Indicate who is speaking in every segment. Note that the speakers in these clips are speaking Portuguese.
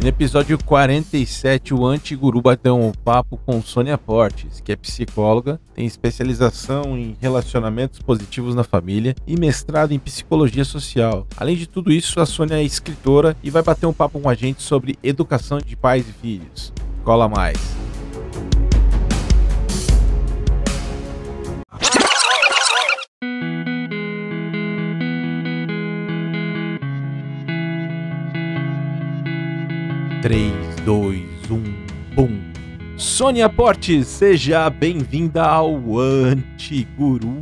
Speaker 1: no episódio 47, o Antiguru bateu um papo com Sônia Portes, que é psicóloga, tem especialização em relacionamentos positivos na família e mestrado em psicologia social. Além de tudo isso, a Sônia é escritora e vai bater um papo com a gente sobre educação de pais e filhos. Cola mais! Três, dois, um, bum. Sônia Portes, seja bem-vinda ao Antiguru.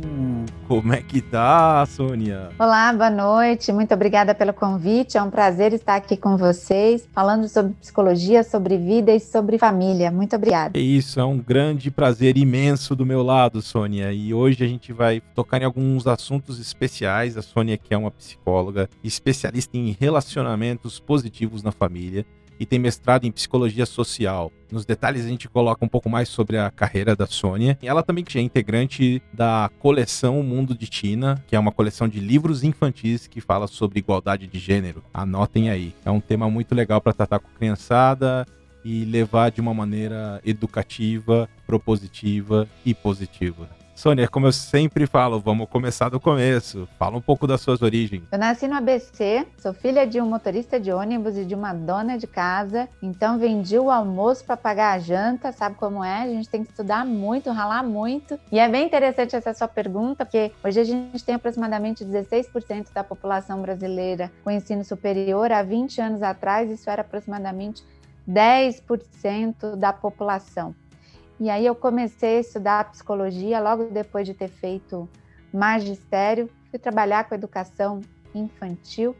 Speaker 1: Como é que tá, Sônia?
Speaker 2: Olá, boa noite. Muito obrigada pelo convite. É um prazer estar aqui com vocês, falando sobre psicologia, sobre vida e sobre família. Muito obrigada.
Speaker 1: É isso, é um grande prazer imenso do meu lado, Sônia. E hoje a gente vai tocar em alguns assuntos especiais. A Sônia, que é uma psicóloga especialista em relacionamentos positivos na família e tem mestrado em psicologia social. Nos detalhes a gente coloca um pouco mais sobre a carreira da Sônia. Ela também é integrante da coleção Mundo de Tina, que é uma coleção de livros infantis que fala sobre igualdade de gênero. Anotem aí. É um tema muito legal para tratar com criançada e levar de uma maneira educativa, propositiva e positiva. Sônia, como eu sempre falo, vamos começar do começo. Fala um pouco das suas origens.
Speaker 2: Eu nasci no ABC, sou filha de um motorista de ônibus e de uma dona de casa, então vendi o almoço para pagar a janta, sabe como é? A gente tem que estudar muito, ralar muito. E é bem interessante essa sua pergunta, porque hoje a gente tem aproximadamente 16% da população brasileira com ensino superior. Há 20 anos atrás, isso era aproximadamente 10% da população. E aí eu comecei a estudar psicologia logo depois de ter feito magistério, fui trabalhar com educação infantil,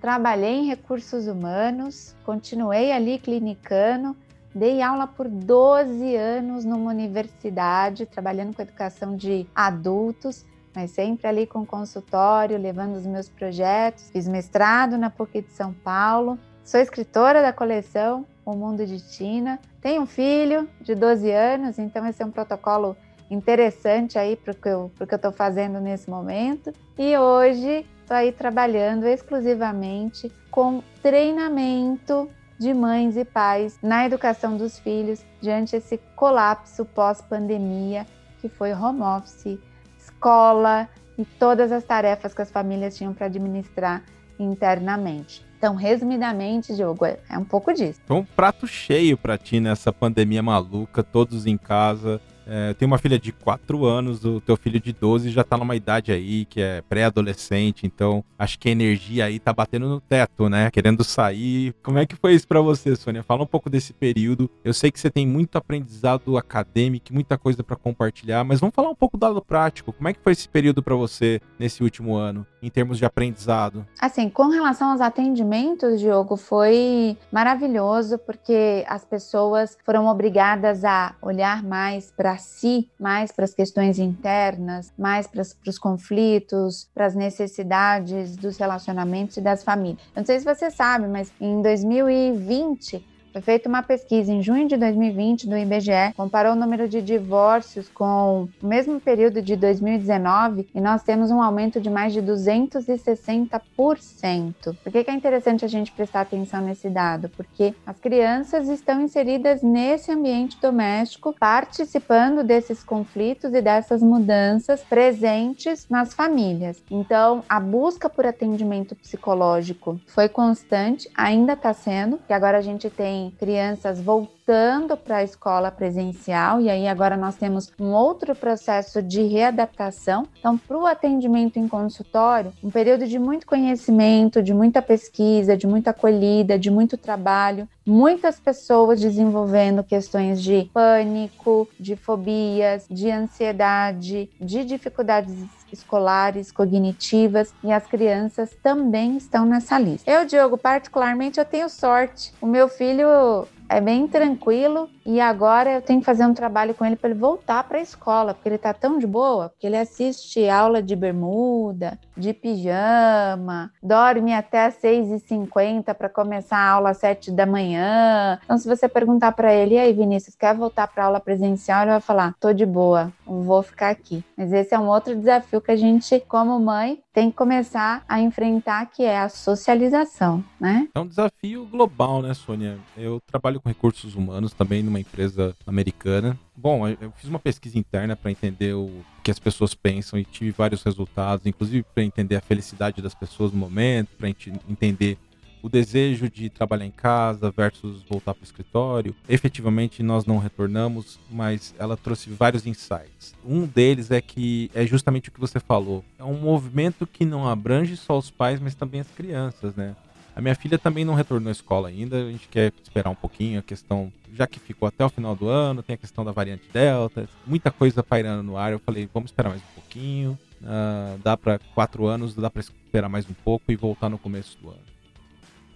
Speaker 2: trabalhei em recursos humanos, continuei ali clinicando, dei aula por 12 anos numa universidade, trabalhando com educação de adultos, mas sempre ali com consultório, levando os meus projetos. Fiz mestrado na PUC de São Paulo, sou escritora da coleção O Mundo de Tina, tenho um filho de 12 anos, então esse é um protocolo interessante aí para o que eu estou fazendo nesse momento. E hoje estou aí trabalhando exclusivamente com treinamento de mães e pais na educação dos filhos diante esse colapso pós-pandemia que foi home office, escola e todas as tarefas que as famílias tinham para administrar internamente. Então, resumidamente, Diogo, é, é um pouco disso.
Speaker 1: Foi um prato cheio para ti nessa pandemia maluca, todos em casa, é, tem uma filha de 4 anos, o teu filho de 12 já tá numa idade aí que é pré-adolescente, então acho que a energia aí tá batendo no teto, né? Querendo sair. Como é que foi isso para você, Sônia? Fala um pouco desse período. Eu sei que você tem muito aprendizado acadêmico, muita coisa para compartilhar, mas vamos falar um pouco do lado prático. Como é que foi esse período para você nesse último ano, em termos de aprendizado?
Speaker 2: Assim, com relação aos atendimentos, Diogo, foi maravilhoso porque as pessoas foram obrigadas a olhar mais para si, mais para as questões internas, mais para os conflitos, para as necessidades dos relacionamentos e das famílias. Eu não sei se você sabe, mas em 2020 foi feita uma pesquisa em junho de 2020 do IBGE, comparou o número de divórcios com o mesmo período de 2019 e nós temos um aumento de mais de 260%. Por que, que é interessante a gente prestar atenção nesse dado? Porque as crianças estão inseridas nesse ambiente doméstico, participando desses conflitos e dessas mudanças presentes nas famílias. Então, a busca por atendimento psicológico foi constante, ainda está sendo, que agora a gente tem crianças voltando para a escola presencial, e aí agora nós temos um outro processo de readaptação. Então, para o atendimento em consultório, um período de muito conhecimento, de muita pesquisa, de muita acolhida, de muito trabalho, muitas pessoas desenvolvendo questões de pânico, de fobias, de ansiedade, de dificuldades escolares, cognitivas e as crianças também estão nessa lista. Eu, Diogo, particularmente eu tenho sorte. O meu filho é bem tranquilo e agora eu tenho que fazer um trabalho com ele para ele voltar para a escola, porque ele tá tão de boa, porque ele assiste aula de bermuda, de pijama, dorme até às 6h50 para começar a aula às 7 da manhã. Então, se você perguntar para ele, e aí, Vinícius, quer voltar para aula presencial? Ele vai falar: tô de boa, vou ficar aqui. Mas esse é um outro desafio que a gente, como mãe, tem que começar a enfrentar, que é a socialização, né?
Speaker 1: É um desafio global, né, Sônia? Eu trabalho com recursos humanos também numa empresa americana. Bom, eu fiz uma pesquisa interna para entender o que as pessoas pensam e tive vários resultados, inclusive para entender a felicidade das pessoas no momento, para entender o desejo de trabalhar em casa versus voltar para o escritório. Efetivamente, nós não retornamos, mas ela trouxe vários insights. Um deles é que é justamente o que você falou. É um movimento que não abrange só os pais, mas também as crianças, né? A minha filha também não retornou à escola ainda, a gente quer esperar um pouquinho, a questão, já que ficou até o final do ano, tem a questão da variante Delta, muita coisa pairando no ar. Eu falei, vamos esperar mais um pouquinho, uh, dá para quatro anos, dá para esperar mais um pouco e voltar no começo do ano.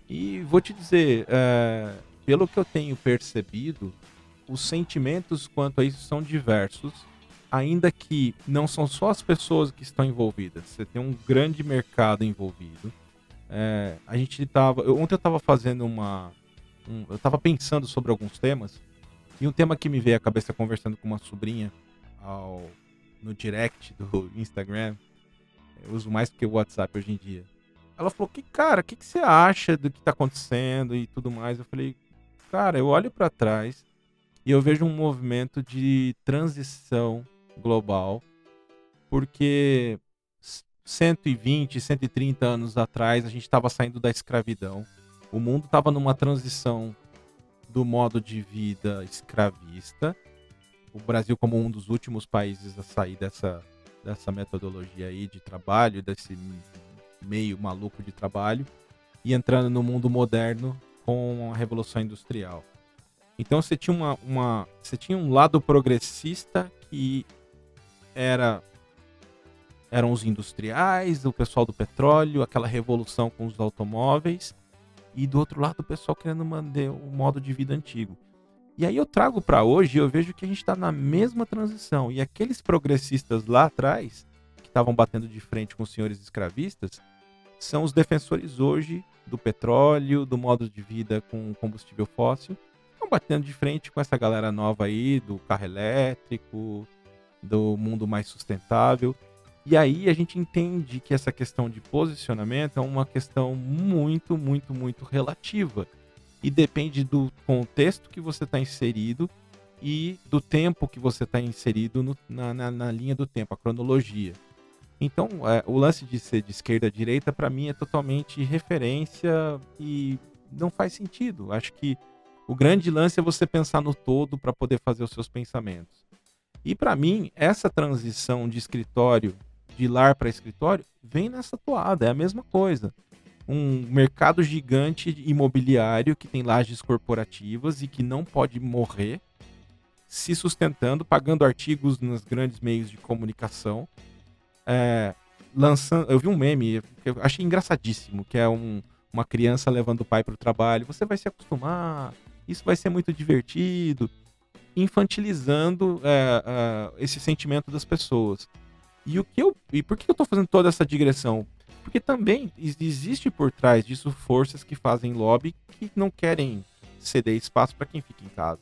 Speaker 1: E vou te dizer, uh, pelo que eu tenho percebido, os sentimentos quanto a isso são diversos, ainda que não são só as pessoas que estão envolvidas, você tem um grande mercado envolvido é, a gente tava. Eu, ontem eu tava fazendo uma. Um, eu tava pensando sobre alguns temas. E um tema que me veio à cabeça conversando com uma sobrinha ao, no direct do Instagram. Eu uso mais que o WhatsApp hoje em dia. Ela falou que, cara, o que, que você acha do que tá acontecendo e tudo mais? Eu falei, cara, eu olho para trás e eu vejo um movimento de transição global, porque 120, 130 anos atrás, a gente estava saindo da escravidão. O mundo estava numa transição do modo de vida escravista. O Brasil como um dos últimos países a sair dessa, dessa metodologia aí de trabalho, desse meio maluco de trabalho, e entrando no mundo moderno com a Revolução Industrial. Então você tinha, uma, uma, você tinha um lado progressista que era eram os industriais, o pessoal do petróleo, aquela revolução com os automóveis, e do outro lado o pessoal querendo manter o modo de vida antigo. E aí eu trago para hoje e eu vejo que a gente está na mesma transição. E aqueles progressistas lá atrás, que estavam batendo de frente com os senhores escravistas, são os defensores hoje do petróleo, do modo de vida com combustível fóssil. Estão batendo de frente com essa galera nova aí, do carro elétrico, do mundo mais sustentável. E aí a gente entende que essa questão de posicionamento é uma questão muito, muito, muito relativa. E depende do contexto que você está inserido e do tempo que você está inserido no, na, na, na, linha do tempo, a cronologia. Então, é, o lance de ser de esquerda a direita, para mim, é totalmente referência e não faz sentido. Acho que o grande lance é você pensar no todo para poder fazer os seus pensamentos. E para mim, essa transição de escritório de lar para escritório, vem nessa toada, é a mesma coisa. Um mercado gigante imobiliário que tem lajes corporativas e que não pode morrer, se sustentando, pagando artigos nos grandes meios de comunicação. É, lançando, eu vi um meme eu achei engraçadíssimo, que é um, uma criança levando o pai para o trabalho. Você vai se acostumar, isso vai ser muito divertido, infantilizando é, é, esse sentimento das pessoas. E o que eu e por que eu estou fazendo toda essa digressão? Porque também existe por trás disso forças que fazem lobby que não querem ceder espaço para quem fica em casa.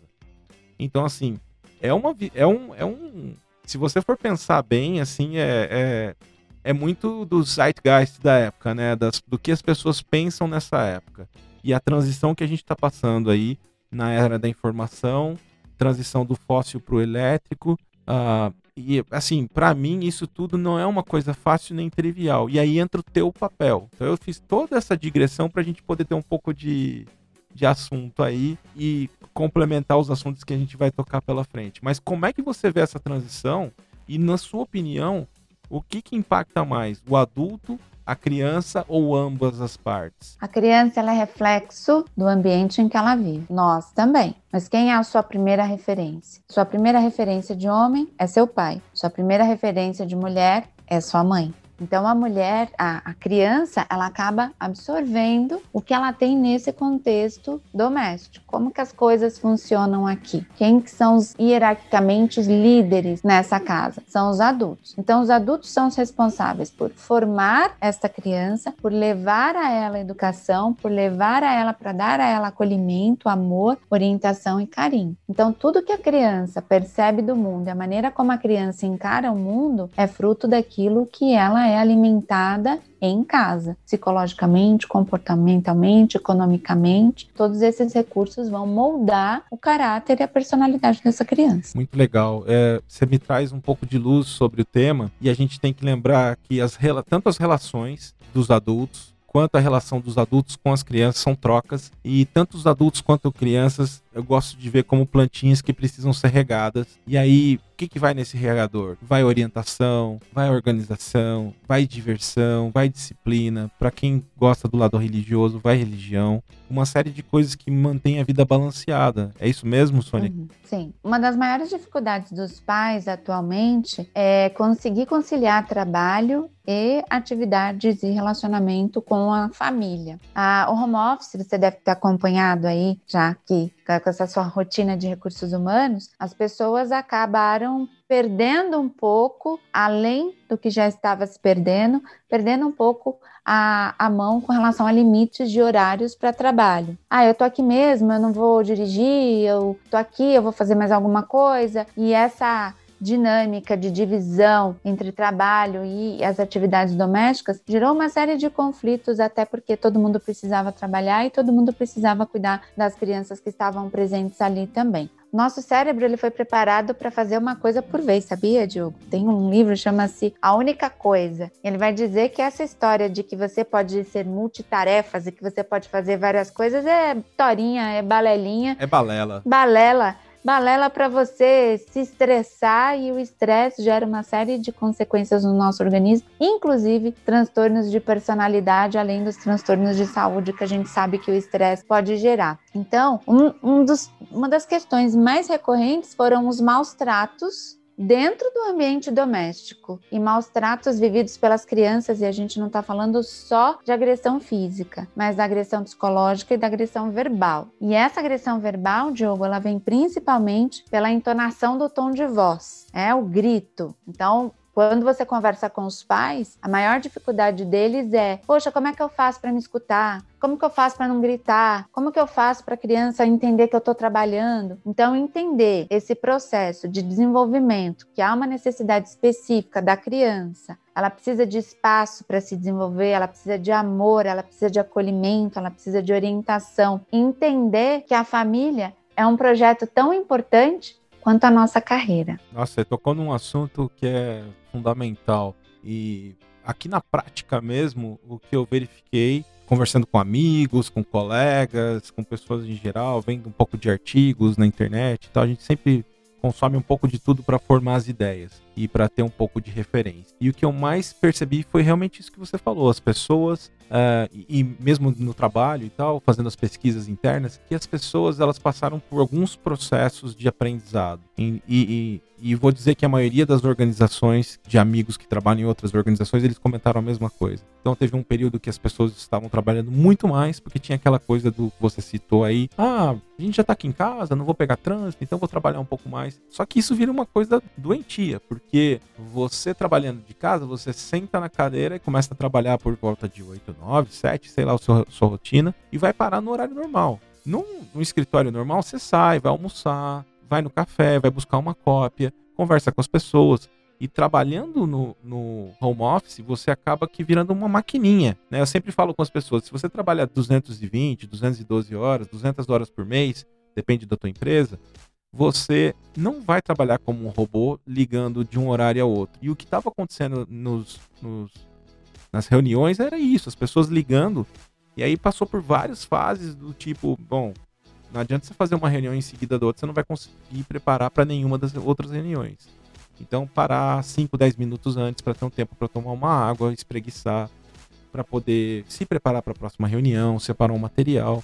Speaker 1: Então assim, é uma é um é um se você for pensar bem, assim, é, é, é muito do zeitgeist da época, né? Das, do que as pessoas pensam nessa época. E a transição que a gente está passando aí na era da informação, transição do fóssil para o elétrico, uh, e assim, para mim isso tudo não é uma coisa fácil nem trivial. E aí entra o teu papel. Então eu fiz toda essa digressão para a gente poder ter um pouco de, de assunto aí e complementar os assuntos que a gente vai tocar pela frente. Mas como é que você vê essa transição? E na sua opinião, o que, que impacta mais? O adulto a criança ou ambas as partes?
Speaker 2: A criança é reflexo do ambiente em que ela vive. Nós também. Mas quem é a sua primeira referência? Sua primeira referência de homem é seu pai. Sua primeira referência de mulher é sua mãe. Então a mulher, a, a criança, ela acaba absorvendo o que ela tem nesse contexto doméstico. Como que as coisas funcionam aqui? Quem que são os, hierarquicamente os líderes nessa casa? São os adultos. Então os adultos são os responsáveis por formar esta criança, por levar a ela educação, por levar a ela para dar a ela acolhimento, amor, orientação e carinho. Então tudo que a criança percebe do mundo, a maneira como a criança encara o mundo é fruto daquilo que ela é alimentada em casa, psicologicamente, comportamentalmente, economicamente, todos esses recursos vão moldar o caráter e a personalidade dessa criança.
Speaker 1: Muito legal. É, você me traz um pouco de luz sobre o tema e a gente tem que lembrar que as, tanto as relações dos adultos quanto a relação dos adultos com as crianças são trocas e tanto os adultos quanto crianças eu gosto de ver como plantinhas que precisam ser regadas. E aí, o que, que vai nesse regador? Vai orientação, vai organização, vai diversão, vai disciplina. Para quem gosta do lado religioso, vai religião. Uma série de coisas que mantém a vida balanceada. É isso mesmo, Sônia? Uhum,
Speaker 2: sim. Uma das maiores dificuldades dos pais atualmente é conseguir conciliar trabalho e atividades e relacionamento com a família. Ah, o home office, você deve ter acompanhado aí, já que essa sua rotina de recursos humanos, as pessoas acabaram perdendo um pouco, além do que já estava se perdendo, perdendo um pouco a, a mão com relação a limites de horários para trabalho. Ah, eu tô aqui mesmo, eu não vou dirigir, eu tô aqui, eu vou fazer mais alguma coisa, e essa dinâmica de divisão entre trabalho e as atividades domésticas gerou uma série de conflitos, até porque todo mundo precisava trabalhar e todo mundo precisava cuidar das crianças que estavam presentes ali também. Nosso cérebro ele foi preparado para fazer uma coisa por vez, sabia, Diogo? Tem um livro chama-se A Única Coisa. Ele vai dizer que essa história de que você pode ser multitarefas e que você pode fazer várias coisas é torinha, é balelinha.
Speaker 1: É balela.
Speaker 2: Balela balela para você se estressar e o estresse gera uma série de consequências no nosso organismo, inclusive transtornos de personalidade, além dos transtornos de saúde que a gente sabe que o estresse pode gerar. Então, um, um dos, uma das questões mais recorrentes foram os maus tratos dentro do ambiente doméstico e maus tratos vividos pelas crianças, e a gente não está falando só de agressão física, mas da agressão psicológica e da agressão verbal. E essa agressão verbal, Diogo, ela vem principalmente pela entonação do tom de voz, é o grito. Então, quando você conversa com os pais, a maior dificuldade deles é: poxa, como é que eu faço para me escutar? Como que eu faço para não gritar? Como que eu faço para a criança entender que eu estou trabalhando? Então, entender esse processo de desenvolvimento, que há uma necessidade específica da criança, ela precisa de espaço para se desenvolver, ela precisa de amor, ela precisa de acolhimento, ela precisa de orientação. Entender que a família é um projeto tão importante quanto a nossa carreira.
Speaker 1: Nossa, você tocou num assunto que é fundamental. E aqui na prática mesmo, o que eu verifiquei, conversando com amigos, com colegas, com pessoas em geral, vendo um pouco de artigos na internet e tal, a gente sempre consome um pouco de tudo para formar as ideias e para ter um pouco de referência. E o que eu mais percebi foi realmente isso que você falou: as pessoas Uh, e, mesmo no trabalho e tal, fazendo as pesquisas internas, que as pessoas elas passaram por alguns processos de aprendizado. E, e, e, vou dizer que a maioria das organizações de amigos que trabalham em outras organizações, eles comentaram a mesma coisa. Então teve um período que as pessoas estavam trabalhando muito mais, porque tinha aquela coisa do que você citou aí, ah, a gente já tá aqui em casa, não vou pegar trânsito, então vou trabalhar um pouco mais. Só que isso vira uma coisa doentia, porque você trabalhando de casa, você senta na cadeira e começa a trabalhar por volta de 8, 9, 7, sei lá, a sua, sua rotina, e vai parar no horário normal. Num, num escritório normal, você sai, vai almoçar, vai no café, vai buscar uma cópia, conversa com as pessoas. E trabalhando no, no, home office, você acaba que virando uma maquininha, né? Eu sempre falo com as pessoas, se você trabalha 220, 212 horas, 200 horas por mês, depende da tua empresa, você não vai trabalhar como um robô ligando de um horário a outro. E o que estava acontecendo nos, nos, nas reuniões era isso, as pessoas ligando. E aí passou por várias fases do tipo, bom, não adianta você fazer uma reunião em seguida da outra, você não vai conseguir preparar para nenhuma das outras reuniões. Então, parar 5, 10 minutos antes para ter um tempo para tomar uma água, espreguiçar, para poder se preparar para a próxima reunião, separar um material.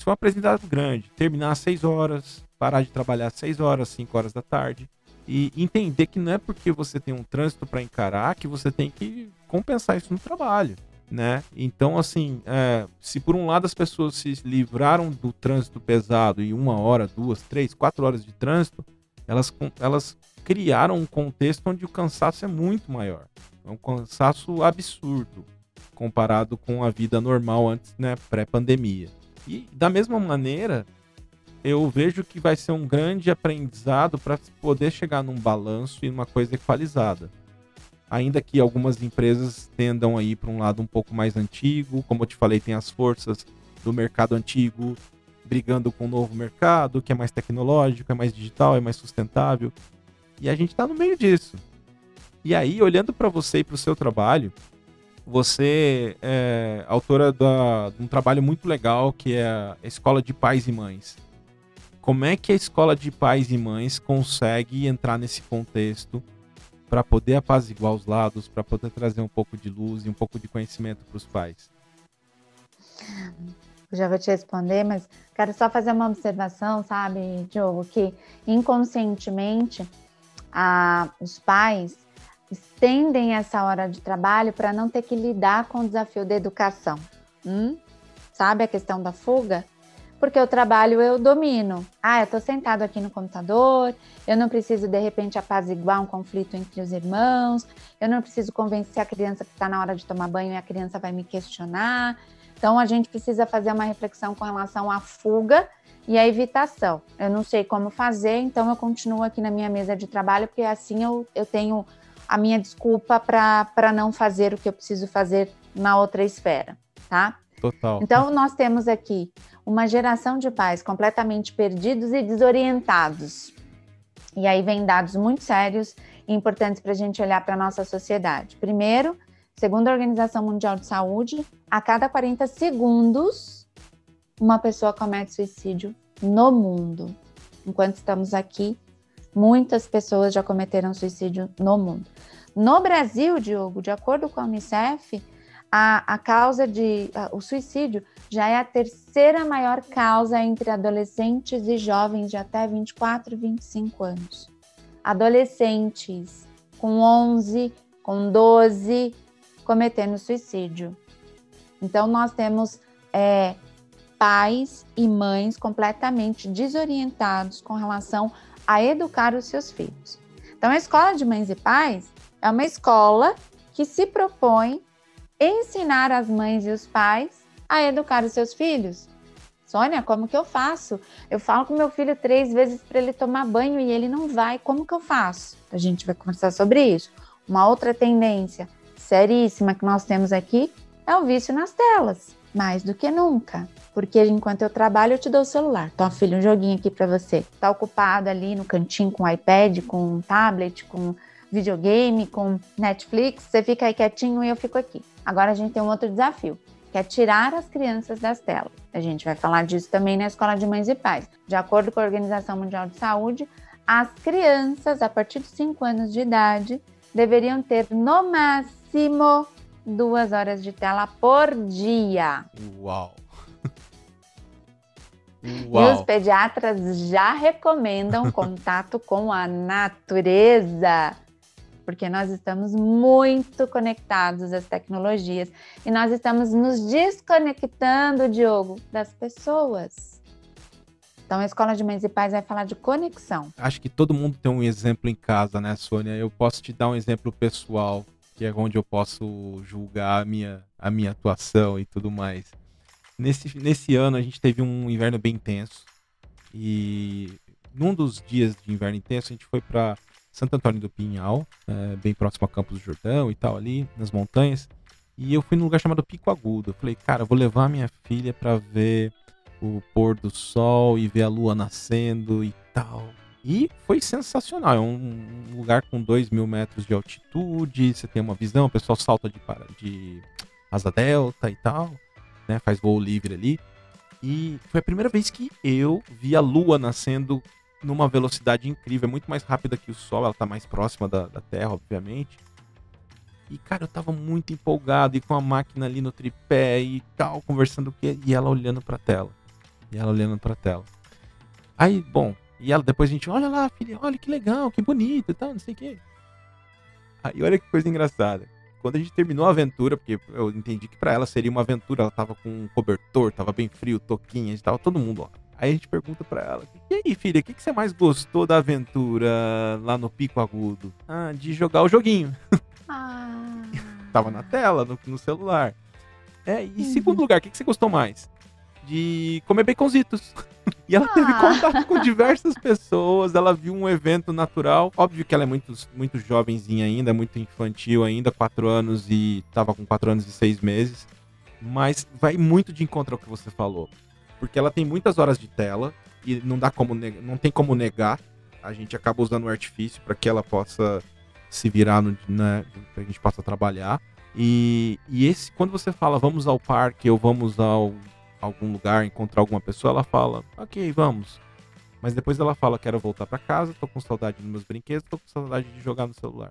Speaker 1: Isso foi um aprendizado grande. Terminar às 6 horas, parar de trabalhar às 6 horas, 5 horas da tarde E entender que não é porque você tem um trânsito para encarar que você tem que compensar isso no trabalho, né? Então, assim, é, se por um lado as pessoas se livraram do trânsito pesado em uma hora, duas, três, quatro horas de trânsito, elas, elas criaram um contexto onde o cansaço é muito maior. É um cansaço absurdo comparado com a vida normal antes, né, pré-pandemia. E da mesma maneira, eu vejo que vai ser um grande aprendizado para poder chegar num balanço e uma coisa equalizada. Ainda que algumas empresas tendam aí para um lado um pouco mais antigo, como eu te falei, tem as forças do mercado antigo brigando com o novo mercado, que é mais tecnológico, é mais digital, é mais sustentável. E a gente está no meio disso. E aí, olhando para você e para o seu trabalho, você é autora da, de um trabalho muito legal que é a Escola de Pais e Mães. Como é que a Escola de Pais e Mães consegue entrar nesse contexto para poder apaziguar os lados, para poder trazer um pouco de luz e um pouco de conhecimento para os pais?
Speaker 2: Já vou te responder, mas quero só fazer uma observação, sabe, Diogo, que inconscientemente a, os pais estendem essa hora de trabalho para não ter que lidar com o desafio da educação. Hum? Sabe a questão da fuga? Porque o trabalho eu domino. Ah, eu estou sentado aqui no computador, eu não preciso de repente apaziguar um conflito entre os irmãos, eu não preciso convencer a criança que está na hora de tomar banho e a criança vai me questionar. Então a gente precisa fazer uma reflexão com relação à fuga e a evitação. Eu não sei como fazer, então eu continuo aqui na minha mesa de trabalho, porque assim eu, eu tenho a minha desculpa para não fazer o que eu preciso fazer na outra esfera, tá?
Speaker 1: Total.
Speaker 2: Então, nós temos aqui uma geração de pais completamente perdidos e desorientados. E aí vem dados muito sérios e importantes para a gente olhar para a nossa sociedade. Primeiro, segundo a Organização Mundial de Saúde, a cada 40 segundos, uma pessoa comete suicídio no mundo. Enquanto estamos aqui, muitas pessoas já cometeram suicídio no mundo. No Brasil, Diogo, de acordo com a Unicef, a, a causa de a, o suicídio já é a terceira maior causa entre adolescentes e jovens de até 24 e 25 anos. Adolescentes com 11, com 12, cometendo suicídio. Então, nós temos é, pais e mães completamente desorientados com relação a educar os seus filhos. Então, a escola de mães e pais é uma escola que se propõe ensinar as mães e os pais a educar os seus filhos. Sônia, como que eu faço? Eu falo com meu filho três vezes para ele tomar banho e ele não vai. Como que eu faço? A gente vai conversar sobre isso. Uma outra tendência seríssima que nós temos aqui é o vício nas telas, mais do que nunca. Porque enquanto eu trabalho, eu te dou o celular. Então, filho, um joguinho aqui para você. Tá ocupado ali no cantinho com iPad, com tablet, com videogame, com Netflix, você fica aí quietinho e eu fico aqui. Agora a gente tem um outro desafio, que é tirar as crianças das telas. A gente vai falar disso também na Escola de Mães e Pais. De acordo com a Organização Mundial de Saúde, as crianças a partir de 5 anos de idade deveriam ter no máximo duas horas de tela por dia.
Speaker 1: Uau!
Speaker 2: Uau. E os pediatras já recomendam contato com a natureza, porque nós estamos muito conectados às tecnologias e nós estamos nos desconectando, Diogo, das pessoas. Então, a Escola de Mães e Pais vai falar de conexão.
Speaker 1: Acho que todo mundo tem um exemplo em casa, né, Sônia? Eu posso te dar um exemplo pessoal, que é onde eu posso julgar a minha, a minha atuação e tudo mais. Nesse, nesse ano a gente teve um inverno bem intenso. E num dos dias de inverno intenso a gente foi para Santo Antônio do Pinhal, é, bem próximo a Campos do Jordão e tal, ali nas montanhas. E eu fui num lugar chamado Pico Agudo. Eu falei, cara, vou levar minha filha para ver o pôr do sol e ver a lua nascendo e tal. E foi sensacional. É um lugar com 2 mil metros de altitude. Você tem uma visão, o pessoal salta de, de asa delta e tal né? Faz voo livre ali. E foi a primeira vez que eu vi a Lua nascendo numa velocidade incrível, é muito mais rápida que o Sol, ela tá mais próxima da, da Terra, obviamente. E, cara, eu tava muito empolgado e com a máquina ali no tripé e tal, conversando com e ela olhando pra tela. E ela olhando pra tela. Aí, bom, E ela, depois a gente, olha lá, filha, olha que legal, que bonito e tal, não sei o quê. Aí olha que coisa engraçada. Quando a gente terminou a aventura, porque eu entendi que para ela seria uma aventura, ela tava com um cobertor, tava bem frio, toquinha, a gente tava todo mundo lá. Aí a gente pergunta para ela: E aí, filha, o que, que você mais gostou da aventura lá no Pico Agudo? Ah, de jogar o joguinho. Ah. Tava na tela, no, no celular. É, e uhum. segundo lugar, o que, que você gostou mais? De comer baconzitos. E ela ah. teve contato com diversas pessoas, ela viu um evento natural. Óbvio que ela é muito, muito jovenzinha ainda, muito infantil ainda, quatro anos e tava com quatro anos e seis meses. Mas vai muito de encontro ao que você falou. Porque ela tem muitas horas de tela e não dá como não tem como negar. A gente acaba usando o artifício para que ela possa se virar, no, né, pra gente possa trabalhar. E, e esse, quando você fala vamos ao parque ou vamos ao algum lugar, encontrar alguma pessoa, ela fala, ok, vamos. Mas depois ela fala, quero voltar para casa, tô com saudade dos meus brinquedos, tô com saudade de jogar no celular.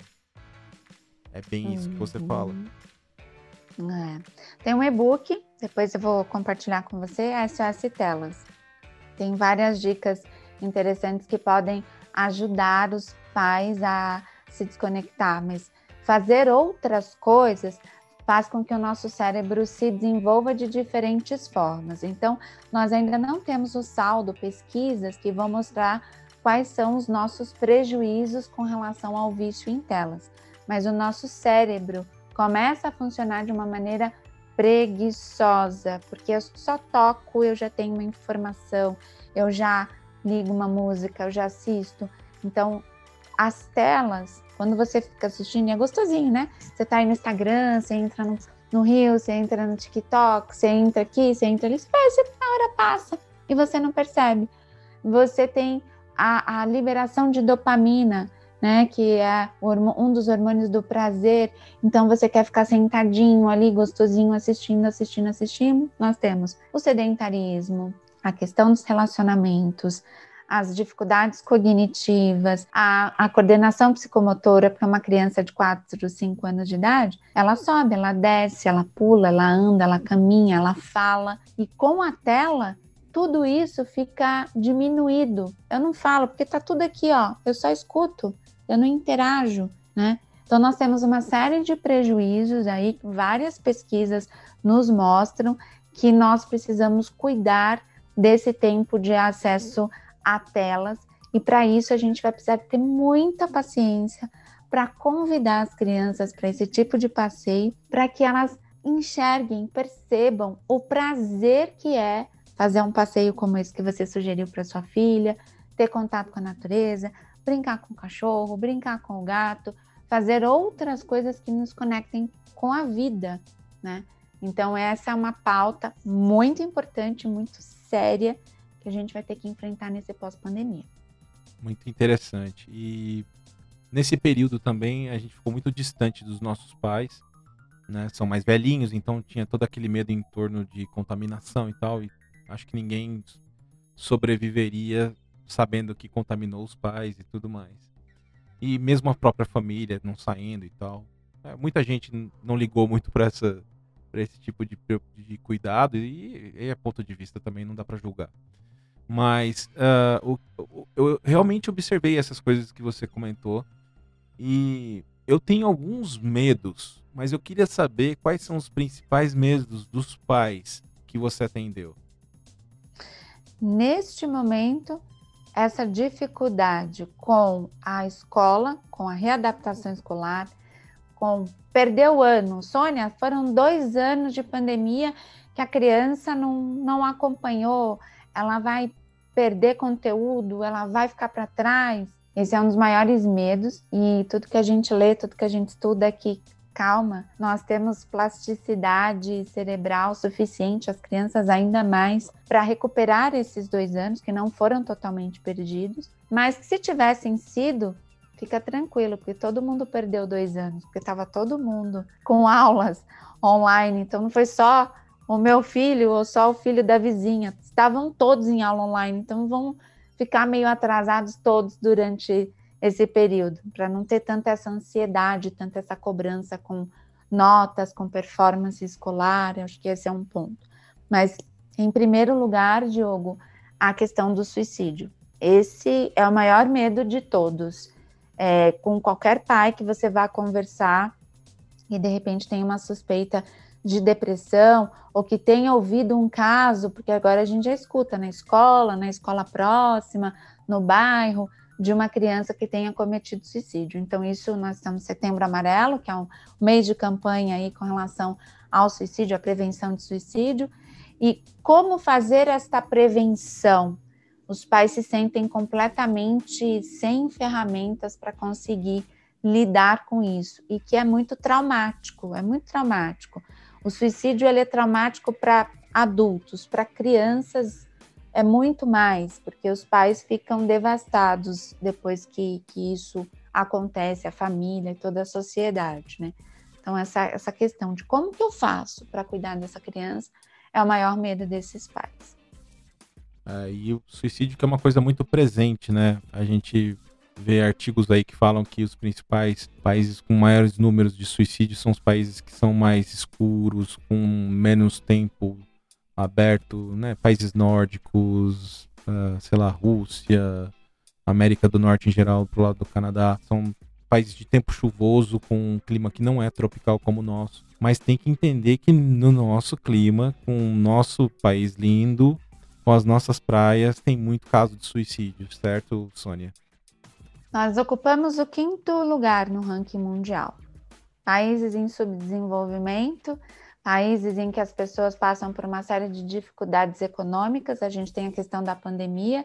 Speaker 1: É bem isso que você fala.
Speaker 2: Uhum. É. Tem um e-book, depois eu vou compartilhar com você, SOS Telas. Tem várias dicas interessantes que podem ajudar os pais a se desconectar, mas fazer outras coisas faz com que o nosso cérebro se desenvolva de diferentes formas. Então, nós ainda não temos o saldo, pesquisas que vão mostrar quais são os nossos prejuízos com relação ao vício em telas. Mas o nosso cérebro começa a funcionar de uma maneira preguiçosa, porque eu só toco, eu já tenho uma informação, eu já ligo uma música, eu já assisto. Então, as telas quando você fica assistindo, é gostosinho, né? Você tá aí no Instagram, você entra no, no Rio, você entra no TikTok, você entra aqui, você entra ali, você a hora passa e você não percebe. Você tem a, a liberação de dopamina, né? Que é um dos hormônios do prazer. Então você quer ficar sentadinho ali, gostosinho, assistindo, assistindo, assistindo. Nós temos o sedentarismo, a questão dos relacionamentos, as dificuldades cognitivas, a, a coordenação psicomotora para uma criança de 4, 5 anos de idade, ela sobe, ela desce, ela pula, ela anda, ela caminha, ela fala. E com a tela, tudo isso fica diminuído. Eu não falo, porque está tudo aqui, ó. Eu só escuto, eu não interajo, né? Então, nós temos uma série de prejuízos aí, várias pesquisas nos mostram que nós precisamos cuidar desse tempo de acesso a telas, e para isso a gente vai precisar ter muita paciência para convidar as crianças para esse tipo de passeio, para que elas enxerguem, percebam o prazer que é fazer um passeio como esse que você sugeriu para sua filha, ter contato com a natureza, brincar com o cachorro, brincar com o gato, fazer outras coisas que nos conectem com a vida, né? Então essa é uma pauta muito importante, muito séria a gente vai ter que enfrentar nesse pós-pandemia.
Speaker 1: Muito interessante. E nesse período também a gente ficou muito distante dos nossos pais, né? São mais velhinhos, então tinha todo aquele medo em torno de contaminação e tal. E acho que ninguém sobreviveria sabendo que contaminou os pais e tudo mais. E mesmo a própria família não saindo e tal. É, muita gente não ligou muito para essa para esse tipo de, de cuidado e, e é ponto de vista também não dá para julgar. Mas uh, o, o, eu realmente observei essas coisas que você comentou. E eu tenho alguns medos, mas eu queria saber quais são os principais medos dos pais que você atendeu.
Speaker 2: Neste momento, essa dificuldade com a escola, com a readaptação escolar, com perder o ano. Sônia, foram dois anos de pandemia que a criança não, não acompanhou, ela vai perder conteúdo, ela vai ficar para trás. Esse é um dos maiores medos e tudo que a gente lê, tudo que a gente estuda aqui, calma, nós temos plasticidade cerebral suficiente, as crianças ainda mais, para recuperar esses dois anos que não foram totalmente perdidos, mas que se tivessem sido, fica tranquilo, porque todo mundo perdeu dois anos, porque estava todo mundo com aulas online, então não foi só o meu filho ou só o filho da vizinha, estavam todos em aula online, então vão ficar meio atrasados todos durante esse período, para não ter tanta essa ansiedade, tanta essa cobrança com notas, com performance escolar, acho que esse é um ponto. Mas, em primeiro lugar, Diogo, a questão do suicídio. Esse é o maior medo de todos. É, com qualquer pai que você vá conversar e de repente tem uma suspeita de depressão ou que tenha ouvido um caso, porque agora a gente já escuta na escola, na escola próxima, no bairro, de uma criança que tenha cometido suicídio. Então, isso nós estamos Setembro Amarelo, que é um mês de campanha aí com relação ao suicídio, à prevenção de suicídio. E como fazer esta prevenção? Os pais se sentem completamente sem ferramentas para conseguir lidar com isso e que é muito traumático, é muito traumático. O suicídio ele é traumático para adultos, para crianças é muito mais, porque os pais ficam devastados depois que, que isso acontece, a família e toda a sociedade, né? Então, essa, essa questão de como que eu faço para cuidar dessa criança é o maior medo desses pais.
Speaker 1: É, e o suicídio que é uma coisa muito presente, né? A gente vê artigos aí que falam que os principais países com maiores números de suicídios são os países que são mais escuros, com menos tempo aberto, né? Países nórdicos, uh, sei lá, Rússia, América do Norte em geral, pro lado do Canadá, são países de tempo chuvoso, com um clima que não é tropical como o nosso. Mas tem que entender que no nosso clima, com o nosso país lindo, com as nossas praias, tem muito caso de suicídio, certo, Sônia?
Speaker 2: Nós ocupamos o quinto lugar no ranking mundial. Países em subdesenvolvimento, países em que as pessoas passam por uma série de dificuldades econômicas, a gente tem a questão da pandemia,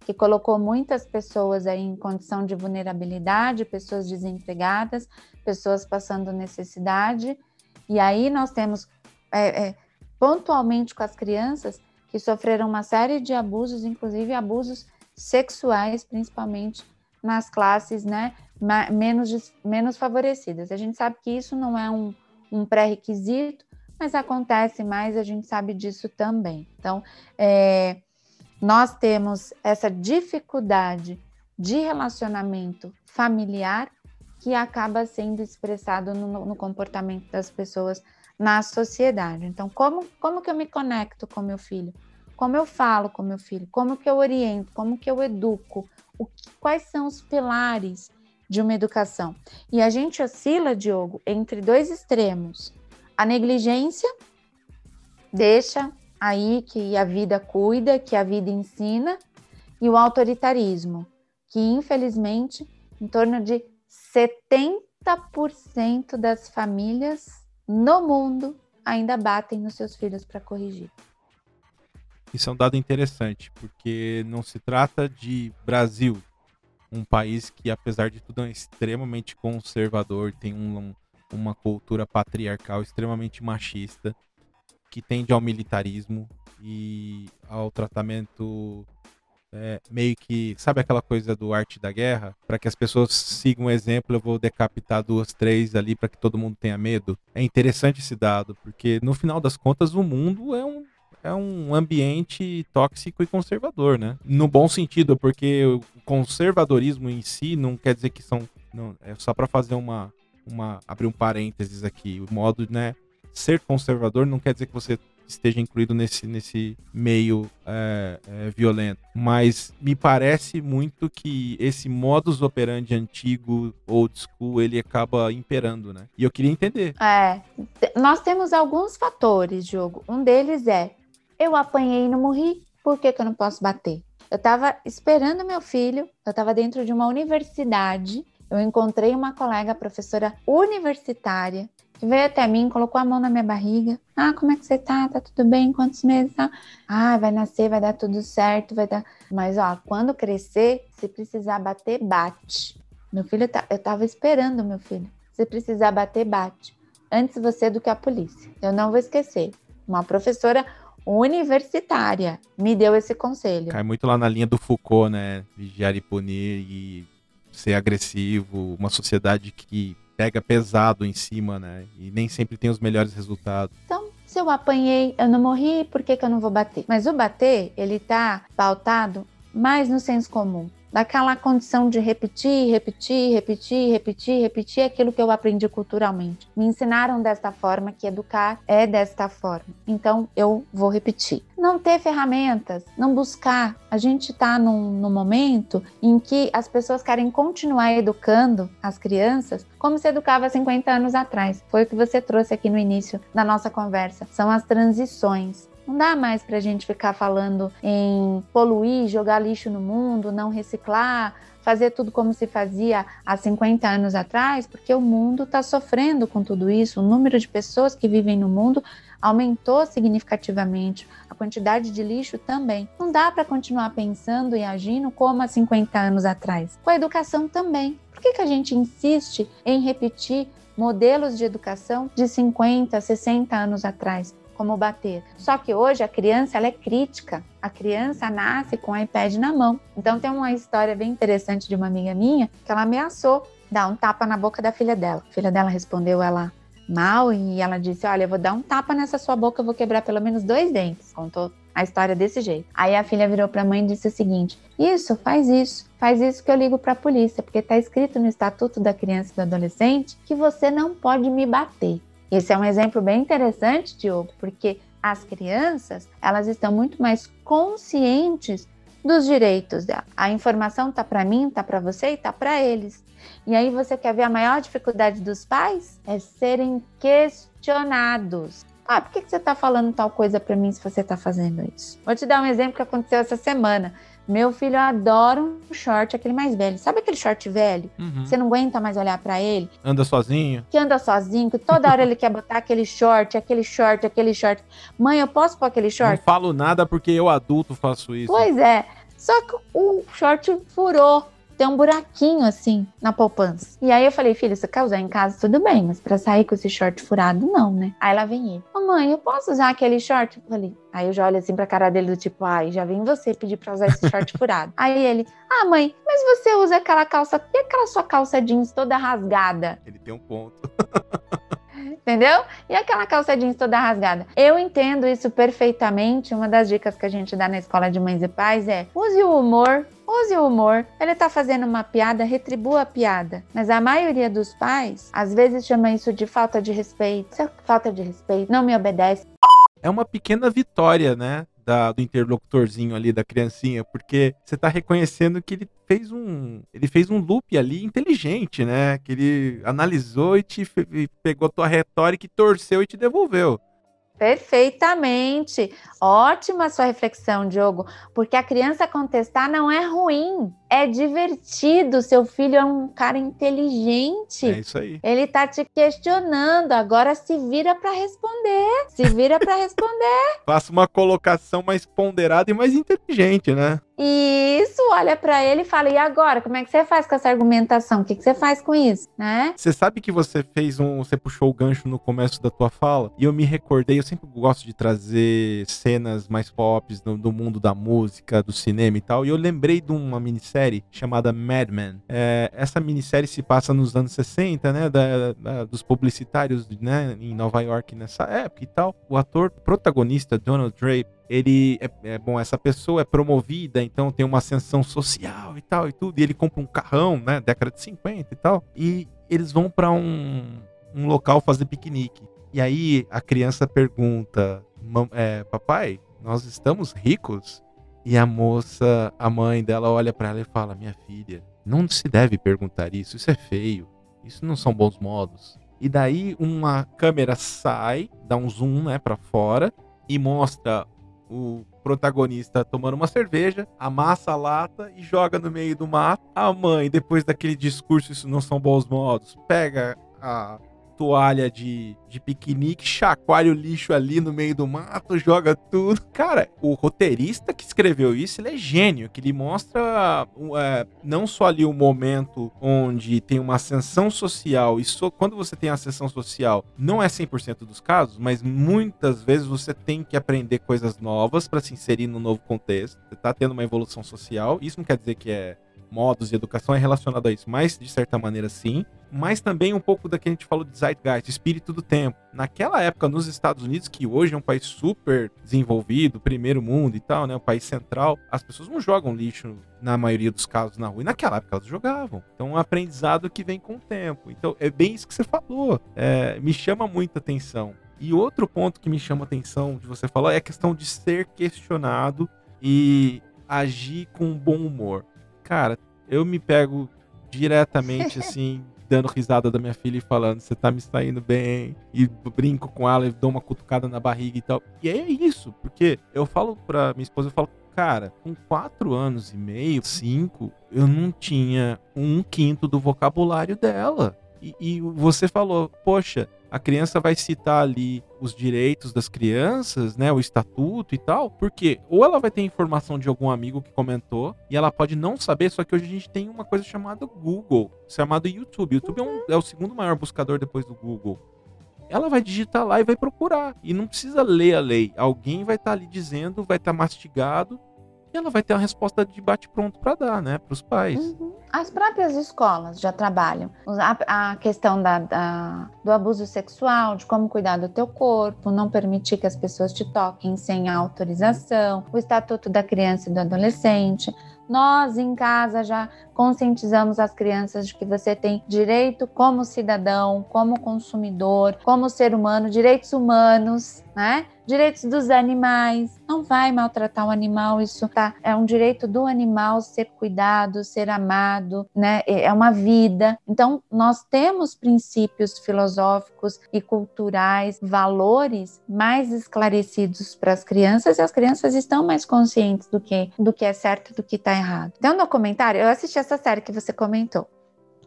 Speaker 2: que colocou muitas pessoas aí em condição de vulnerabilidade, pessoas desempregadas, pessoas passando necessidade. E aí nós temos, é, é, pontualmente com as crianças, que sofreram uma série de abusos, inclusive abusos sexuais, principalmente nas classes né, menos, menos favorecidas. A gente sabe que isso não é um, um pré-requisito, mas acontece mais, a gente sabe disso também. Então, é, nós temos essa dificuldade de relacionamento familiar que acaba sendo expressado no, no, comportamento das pessoas na sociedade. Então, como, como que eu me conecto com meu filho? Como eu falo com meu filho? Como que eu oriento? Como que eu educo? O, quais são os pilares de uma educação? E a gente oscila, Diogo, entre dois extremos a negligência deixa aí que a vida cuida, que a vida ensina, e o autoritarismo, que infelizmente em torno de 70% das famílias no mundo ainda batem nos seus filhos para corrigir.
Speaker 1: Isso é um dado interessante, porque não se trata de Brasil, um país que, apesar de tudo, é extremamente conservador, tem um, uma cultura patriarcal extremamente machista, que tende ao militarismo e ao tratamento é, meio que. Sabe aquela coisa do arte da guerra? Para que as pessoas sigam o exemplo, eu vou decapitar duas, três ali para que todo mundo tenha medo. É interessante esse dado, porque no final das contas o mundo é um. É um ambiente tóxico e conservador, né? No bom sentido, porque o conservadorismo em si não quer dizer que são. Não, é só para fazer uma, uma abrir um parênteses aqui, o modo, né, ser conservador não quer dizer que você esteja incluído nesse, nesse meio é, é, violento. Mas me parece muito que esse modus operandi antigo, old school, ele acaba imperando, né? E eu queria entender.
Speaker 2: É, nós temos alguns fatores, Diogo. Um deles é, eu apanhei e não morri, por que, que eu não posso bater? Eu estava esperando meu filho, eu estava dentro de uma universidade eu encontrei uma colega professora universitária que veio até mim, colocou a mão na minha barriga. Ah, como é que você tá? Tá tudo bem? Quantos meses? Tá? Ah, vai nascer, vai dar tudo certo, vai dar. Mas ó, quando crescer, se precisar bater, bate. Meu filho, tá... eu tava esperando meu filho. Se precisar bater, bate. Antes você do que a polícia. Eu não vou esquecer. Uma professora universitária me deu esse conselho.
Speaker 1: Cai muito lá na linha do Foucault, né? Vigiar e punir e ser agressivo, uma sociedade que pega pesado em cima, né? E nem sempre tem os melhores resultados.
Speaker 2: Então, se eu apanhei, eu não morri, por que, que eu não vou bater? Mas o bater, ele tá pautado mais no senso comum. Daquela condição de repetir, repetir, repetir, repetir, repetir aquilo que eu aprendi culturalmente. Me ensinaram desta forma, que educar é desta forma. Então eu vou repetir. Não ter ferramentas, não buscar. A gente está num, num momento em que as pessoas querem continuar educando as crianças como se educava 50 anos atrás. Foi o que você trouxe aqui no início da nossa conversa. São as transições. Não dá mais para a gente ficar falando em poluir, jogar lixo no mundo, não reciclar, fazer tudo como se fazia há 50 anos atrás, porque o mundo está sofrendo com tudo isso. O número de pessoas que vivem no mundo aumentou significativamente, a quantidade de lixo também. Não dá para continuar pensando e agindo como há 50 anos atrás. Com a educação também. Por que, que a gente insiste em repetir modelos de educação de 50, 60 anos atrás? Como bater. Só que hoje a criança ela é crítica. A criança nasce com o iPad na mão. Então tem uma história bem interessante de uma amiga minha que ela ameaçou dar um tapa na boca da filha dela. A filha dela respondeu ela mal e ela disse: "Olha, eu vou dar um tapa nessa sua boca, eu vou quebrar pelo menos dois dentes". Contou a história desse jeito. Aí a filha virou para a mãe e disse o seguinte: "Isso, faz isso. Faz isso que eu ligo para a polícia, porque está escrito no Estatuto da Criança e do Adolescente que você não pode me bater. Esse é um exemplo bem interessante, Diogo, porque as crianças, elas estão muito mais conscientes dos direitos dela. A informação tá para mim, tá para você e tá para eles. E aí você quer ver a maior dificuldade dos pais? É serem questionados. Ah, por que, que você está falando tal coisa para mim se você está fazendo isso? Vou te dar um exemplo que aconteceu essa semana. Meu filho adora um short, aquele mais velho. Sabe aquele short velho? Uhum. Você não aguenta mais olhar para ele?
Speaker 1: Anda sozinho?
Speaker 2: Que anda sozinho, que toda hora ele quer botar aquele short, aquele short, aquele short. Mãe, eu posso pôr aquele short?
Speaker 1: Não falo nada porque eu adulto faço isso.
Speaker 2: Pois é. Só que o short furou tem um buraquinho assim na poupança. E aí eu falei, filha, você quer usar em casa? Tudo bem, mas pra sair com esse short furado, não, né? Aí lá vem ele. Ô mãe, eu posso usar aquele short? Eu falei, aí eu já olho assim pra cara dele do tipo, ai, já vem você pedir pra usar esse short furado. Aí ele, ah, mãe, mas você usa aquela calça, e aquela sua calça jeans toda rasgada?
Speaker 1: Ele tem um ponto.
Speaker 2: entendeu? E aquela calça jeans toda rasgada. Eu entendo isso perfeitamente. Uma das dicas que a gente dá na escola de mães e pais é: use o humor Use o humor. Ele está fazendo uma piada, retribua a piada. Mas a maioria dos pais, às vezes, chama isso de falta de respeito. Falta de respeito, não me obedece.
Speaker 1: É uma pequena vitória, né? Da, do interlocutorzinho ali, da criancinha, porque você está reconhecendo que ele fez um. Ele fez um loop ali inteligente, né? Que ele analisou e te e pegou tua retórica e torceu e te devolveu.
Speaker 2: Perfeitamente. Ótima sua reflexão, Diogo, porque a criança contestar não é ruim, é divertido. Seu filho é um cara inteligente.
Speaker 1: É isso aí.
Speaker 2: Ele tá te questionando, agora se vira para responder. Se vira para responder.
Speaker 1: Faça uma colocação mais ponderada e mais inteligente, né?
Speaker 2: Isso, olha para ele e fala: e agora? Como é que você faz com essa argumentação? O que, que você faz com isso, né?
Speaker 1: Você sabe que você fez um. Você puxou o gancho no começo da tua fala e eu me recordei. Eu sempre gosto de trazer cenas mais pop do, do mundo da música, do cinema e tal. E eu lembrei de uma minissérie chamada Mad Men. É, essa minissérie se passa nos anos 60, né? Da, da, dos publicitários, né? Em Nova York nessa época e tal. O ator protagonista, Donald Drape, ele é, é, bom, essa pessoa é promovida, então tem uma ascensão social e tal e tudo, e ele compra um carrão, né, década de 50 e tal, e eles vão para um, um local fazer piquenique. E aí a criança pergunta: é, "Papai, nós estamos ricos?" E a moça, a mãe dela olha para ela e fala: "Minha filha, não se deve perguntar isso, isso é feio. Isso não são bons modos." E daí uma câmera sai, dá um zoom, né, para fora e mostra o protagonista tomando uma cerveja, amassa a lata e joga no meio do mato. A mãe, depois daquele discurso, isso não são bons modos, pega a toalha de, de piquenique, chacoalha o lixo ali no meio do mato, joga tudo. Cara, o roteirista que escreveu isso, ele é gênio, que ele mostra é, não só ali o momento onde tem uma ascensão social, e quando você tem ascensão social, não é 100% dos casos, mas muitas vezes você tem que aprender coisas novas para se inserir no novo contexto. Você tá tendo uma evolução social, isso não quer dizer que é modos de educação é relacionado a isso, mas de certa maneira sim. Mas também um pouco da que a gente falou de zeitgeist, espírito do tempo. Naquela época, nos Estados Unidos, que hoje é um país super desenvolvido, primeiro mundo e tal, né? Um país central, as pessoas não jogam lixo, na maioria dos casos, na rua. E naquela época elas jogavam. Então, é um aprendizado que vem com o tempo. Então, é bem isso que você falou. É, me chama muita atenção. E outro ponto que me chama atenção de você falar é a questão de ser questionado e agir com bom humor. Cara, eu me pego diretamente assim, dando risada da minha filha e falando: Você tá me saindo bem. E brinco com ela e dou uma cutucada na barriga e tal. E é isso, porque eu falo pra minha esposa: Eu falo, cara, com quatro anos e meio, cinco, eu não tinha um quinto do vocabulário dela. E, e, você falou, poxa, a criança vai citar ali os direitos das crianças, né, o estatuto e tal, porque ou ela vai ter informação de algum amigo que comentou e ela pode não saber, só que hoje a gente tem uma coisa chamada Google, chamado YouTube. YouTube é, um, é o segundo maior buscador depois do Google. Ela vai digitar lá e vai procurar. E não precisa ler a lei. Alguém vai estar tá ali dizendo, vai estar tá mastigado ela vai ter uma resposta de bate-pronto para dar, né, para os pais. Uhum.
Speaker 2: As próprias escolas já trabalham a, a questão da, da, do abuso sexual, de como cuidar do teu corpo, não permitir que as pessoas te toquem sem autorização, o estatuto da criança e do adolescente. Nós em casa já conscientizamos as crianças de que você tem direito como cidadão, como consumidor, como ser humano, direitos humanos, né? Direitos dos animais. Não vai maltratar o animal, isso tá, é um direito do animal ser cuidado, ser amado, né? É uma vida. Então, nós temos princípios filosóficos e culturais, valores mais esclarecidos para as crianças e as crianças estão mais conscientes do que do que é certo do que está errado. Tem um documentário, eu assisti essa série que você comentou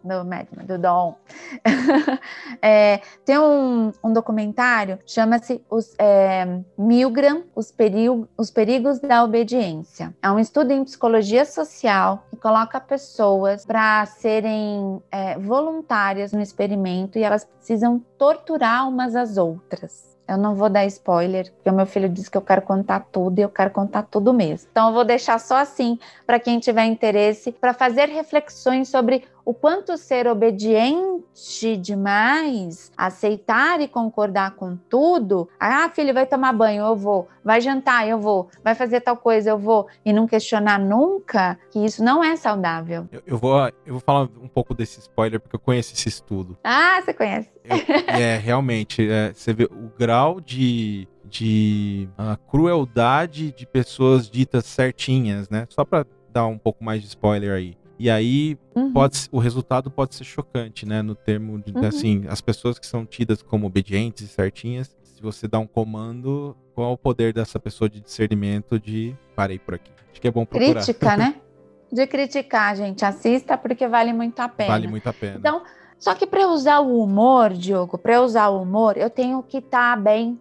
Speaker 2: do Madman, do Dom. é, tem um, um documentário, chama-se os, é, Milgram, os, Perigo, os Perigos da Obediência. É um estudo em psicologia social que coloca pessoas para serem é, voluntárias no experimento e elas precisam torturar umas às outras. Eu não vou dar spoiler, porque o meu filho disse que eu quero contar tudo e eu quero contar tudo mesmo. Então eu vou deixar só assim para quem tiver interesse, para fazer reflexões sobre o quanto ser obediente demais, aceitar e concordar com tudo. Ah, filho, vai tomar banho, eu vou. Vai jantar, eu vou. Vai fazer tal coisa, eu vou. E não questionar nunca que isso não é saudável.
Speaker 1: Eu, eu vou, eu vou falar um pouco desse spoiler, porque eu conheço esse estudo.
Speaker 2: Ah, você conhece?
Speaker 1: Eu, é, realmente. É, você vê o grau de de uh, crueldade de pessoas ditas certinhas, né? Só para dar um pouco mais de spoiler aí. E aí uhum. pode, o resultado pode ser chocante, né? No termo de, uhum. assim, as pessoas que são tidas como obedientes e certinhas, se você dá um comando, qual é o poder dessa pessoa de discernimento de parei por aqui? Acho que é bom procurar.
Speaker 2: Crítica, né? De criticar, gente. Assista porque vale muito a pena.
Speaker 1: Vale muito a pena.
Speaker 2: Então, só que para usar o humor, Diogo, para usar o humor, eu tenho que estar tá bem.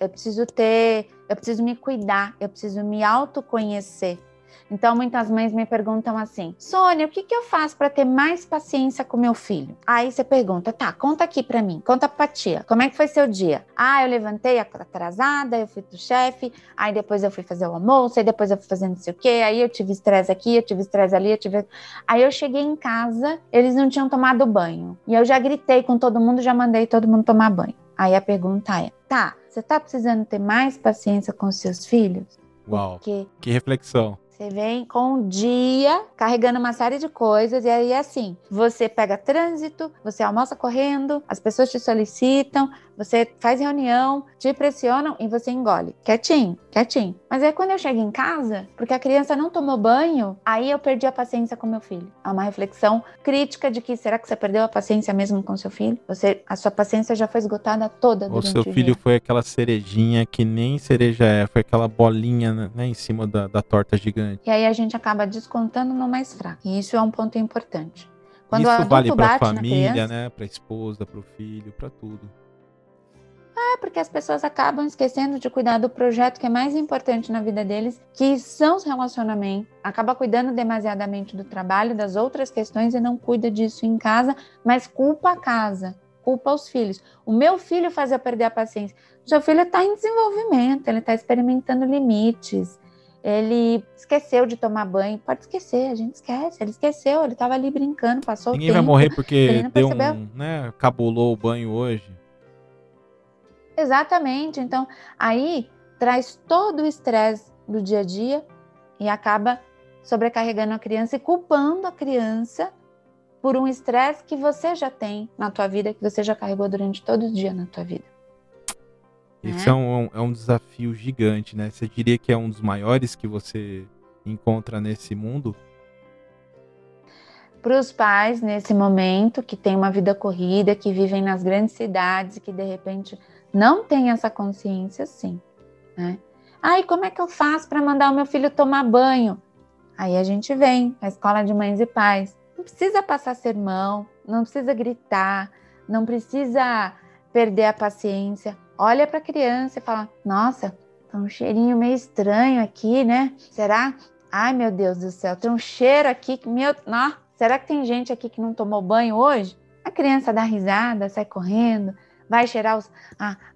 Speaker 2: Eu preciso ter, eu preciso me cuidar, eu preciso me autoconhecer. Então, muitas mães me perguntam assim: Sônia, o que, que eu faço para ter mais paciência com meu filho? Aí você pergunta: tá, conta aqui para mim, conta pra tia, como é que foi seu dia? Ah, eu levantei atrasada, eu fui pro chefe, aí depois eu fui fazer o almoço, aí depois eu fui fazendo não sei o quê, aí eu tive estresse aqui, eu tive estresse ali, eu tive. Aí eu cheguei em casa, eles não tinham tomado banho. E eu já gritei com todo mundo, já mandei todo mundo tomar banho. Aí a pergunta é: tá, você tá precisando ter mais paciência com seus filhos?
Speaker 1: Uau! Porque... Que reflexão.
Speaker 2: Você vem com um dia carregando uma série de coisas e aí é assim, você pega trânsito, você almoça correndo, as pessoas te solicitam, você faz reunião, te pressionam e você engole. Quietinho, quietinho. Mas aí quando eu chego em casa, porque a criança não tomou banho, aí eu perdi a paciência com meu filho. É uma reflexão crítica de que será que você perdeu a paciência mesmo com seu filho? Você, a sua paciência já foi esgotada toda
Speaker 1: O seu filho foi aquela cerejinha que nem cereja é, foi aquela bolinha né, em cima da, da torta gigante.
Speaker 2: E aí a gente acaba descontando no mais fraco. E isso é um ponto importante.
Speaker 1: Quando Isso vale para a família, criança, né? Para a esposa, para o filho, para tudo.
Speaker 2: É, porque as pessoas acabam esquecendo de cuidar do projeto que é mais importante na vida deles, que são os relacionamentos. Acaba cuidando demasiadamente do trabalho, das outras questões e não cuida disso em casa, mas culpa a casa, culpa os filhos. O meu filho faz eu perder a paciência. O seu filho está em desenvolvimento, ele está experimentando limites. Ele esqueceu de tomar banho. Pode esquecer, a gente esquece. Ele esqueceu, ele estava ali brincando, passou
Speaker 1: Ninguém
Speaker 2: o tempo.
Speaker 1: vai morrer porque deu
Speaker 2: percebeu.
Speaker 1: um, né, cabulou o banho hoje.
Speaker 2: Exatamente. Então, aí traz todo o estresse do dia a dia e acaba sobrecarregando a criança e culpando a criança por um estresse que você já tem na tua vida, que você já carregou durante todo o dia na tua vida.
Speaker 1: Isso é um, é um desafio gigante, né? Você diria que é um dos maiores que você encontra nesse mundo?
Speaker 2: Para os pais, nesse momento, que têm uma vida corrida, que vivem nas grandes cidades, que de repente não têm essa consciência, sim. Né? Ai, como é que eu faço para mandar o meu filho tomar banho? Aí a gente vem, a escola de mães e pais. Não precisa passar sermão, não precisa gritar, não precisa perder a paciência. Olha para a criança e fala: Nossa, tá um cheirinho meio estranho aqui, né? Será? Ai, meu Deus do céu, tem um cheiro aqui que meu, não, será que tem gente aqui que não tomou banho hoje? A criança dá risada, sai correndo, vai cheirar os,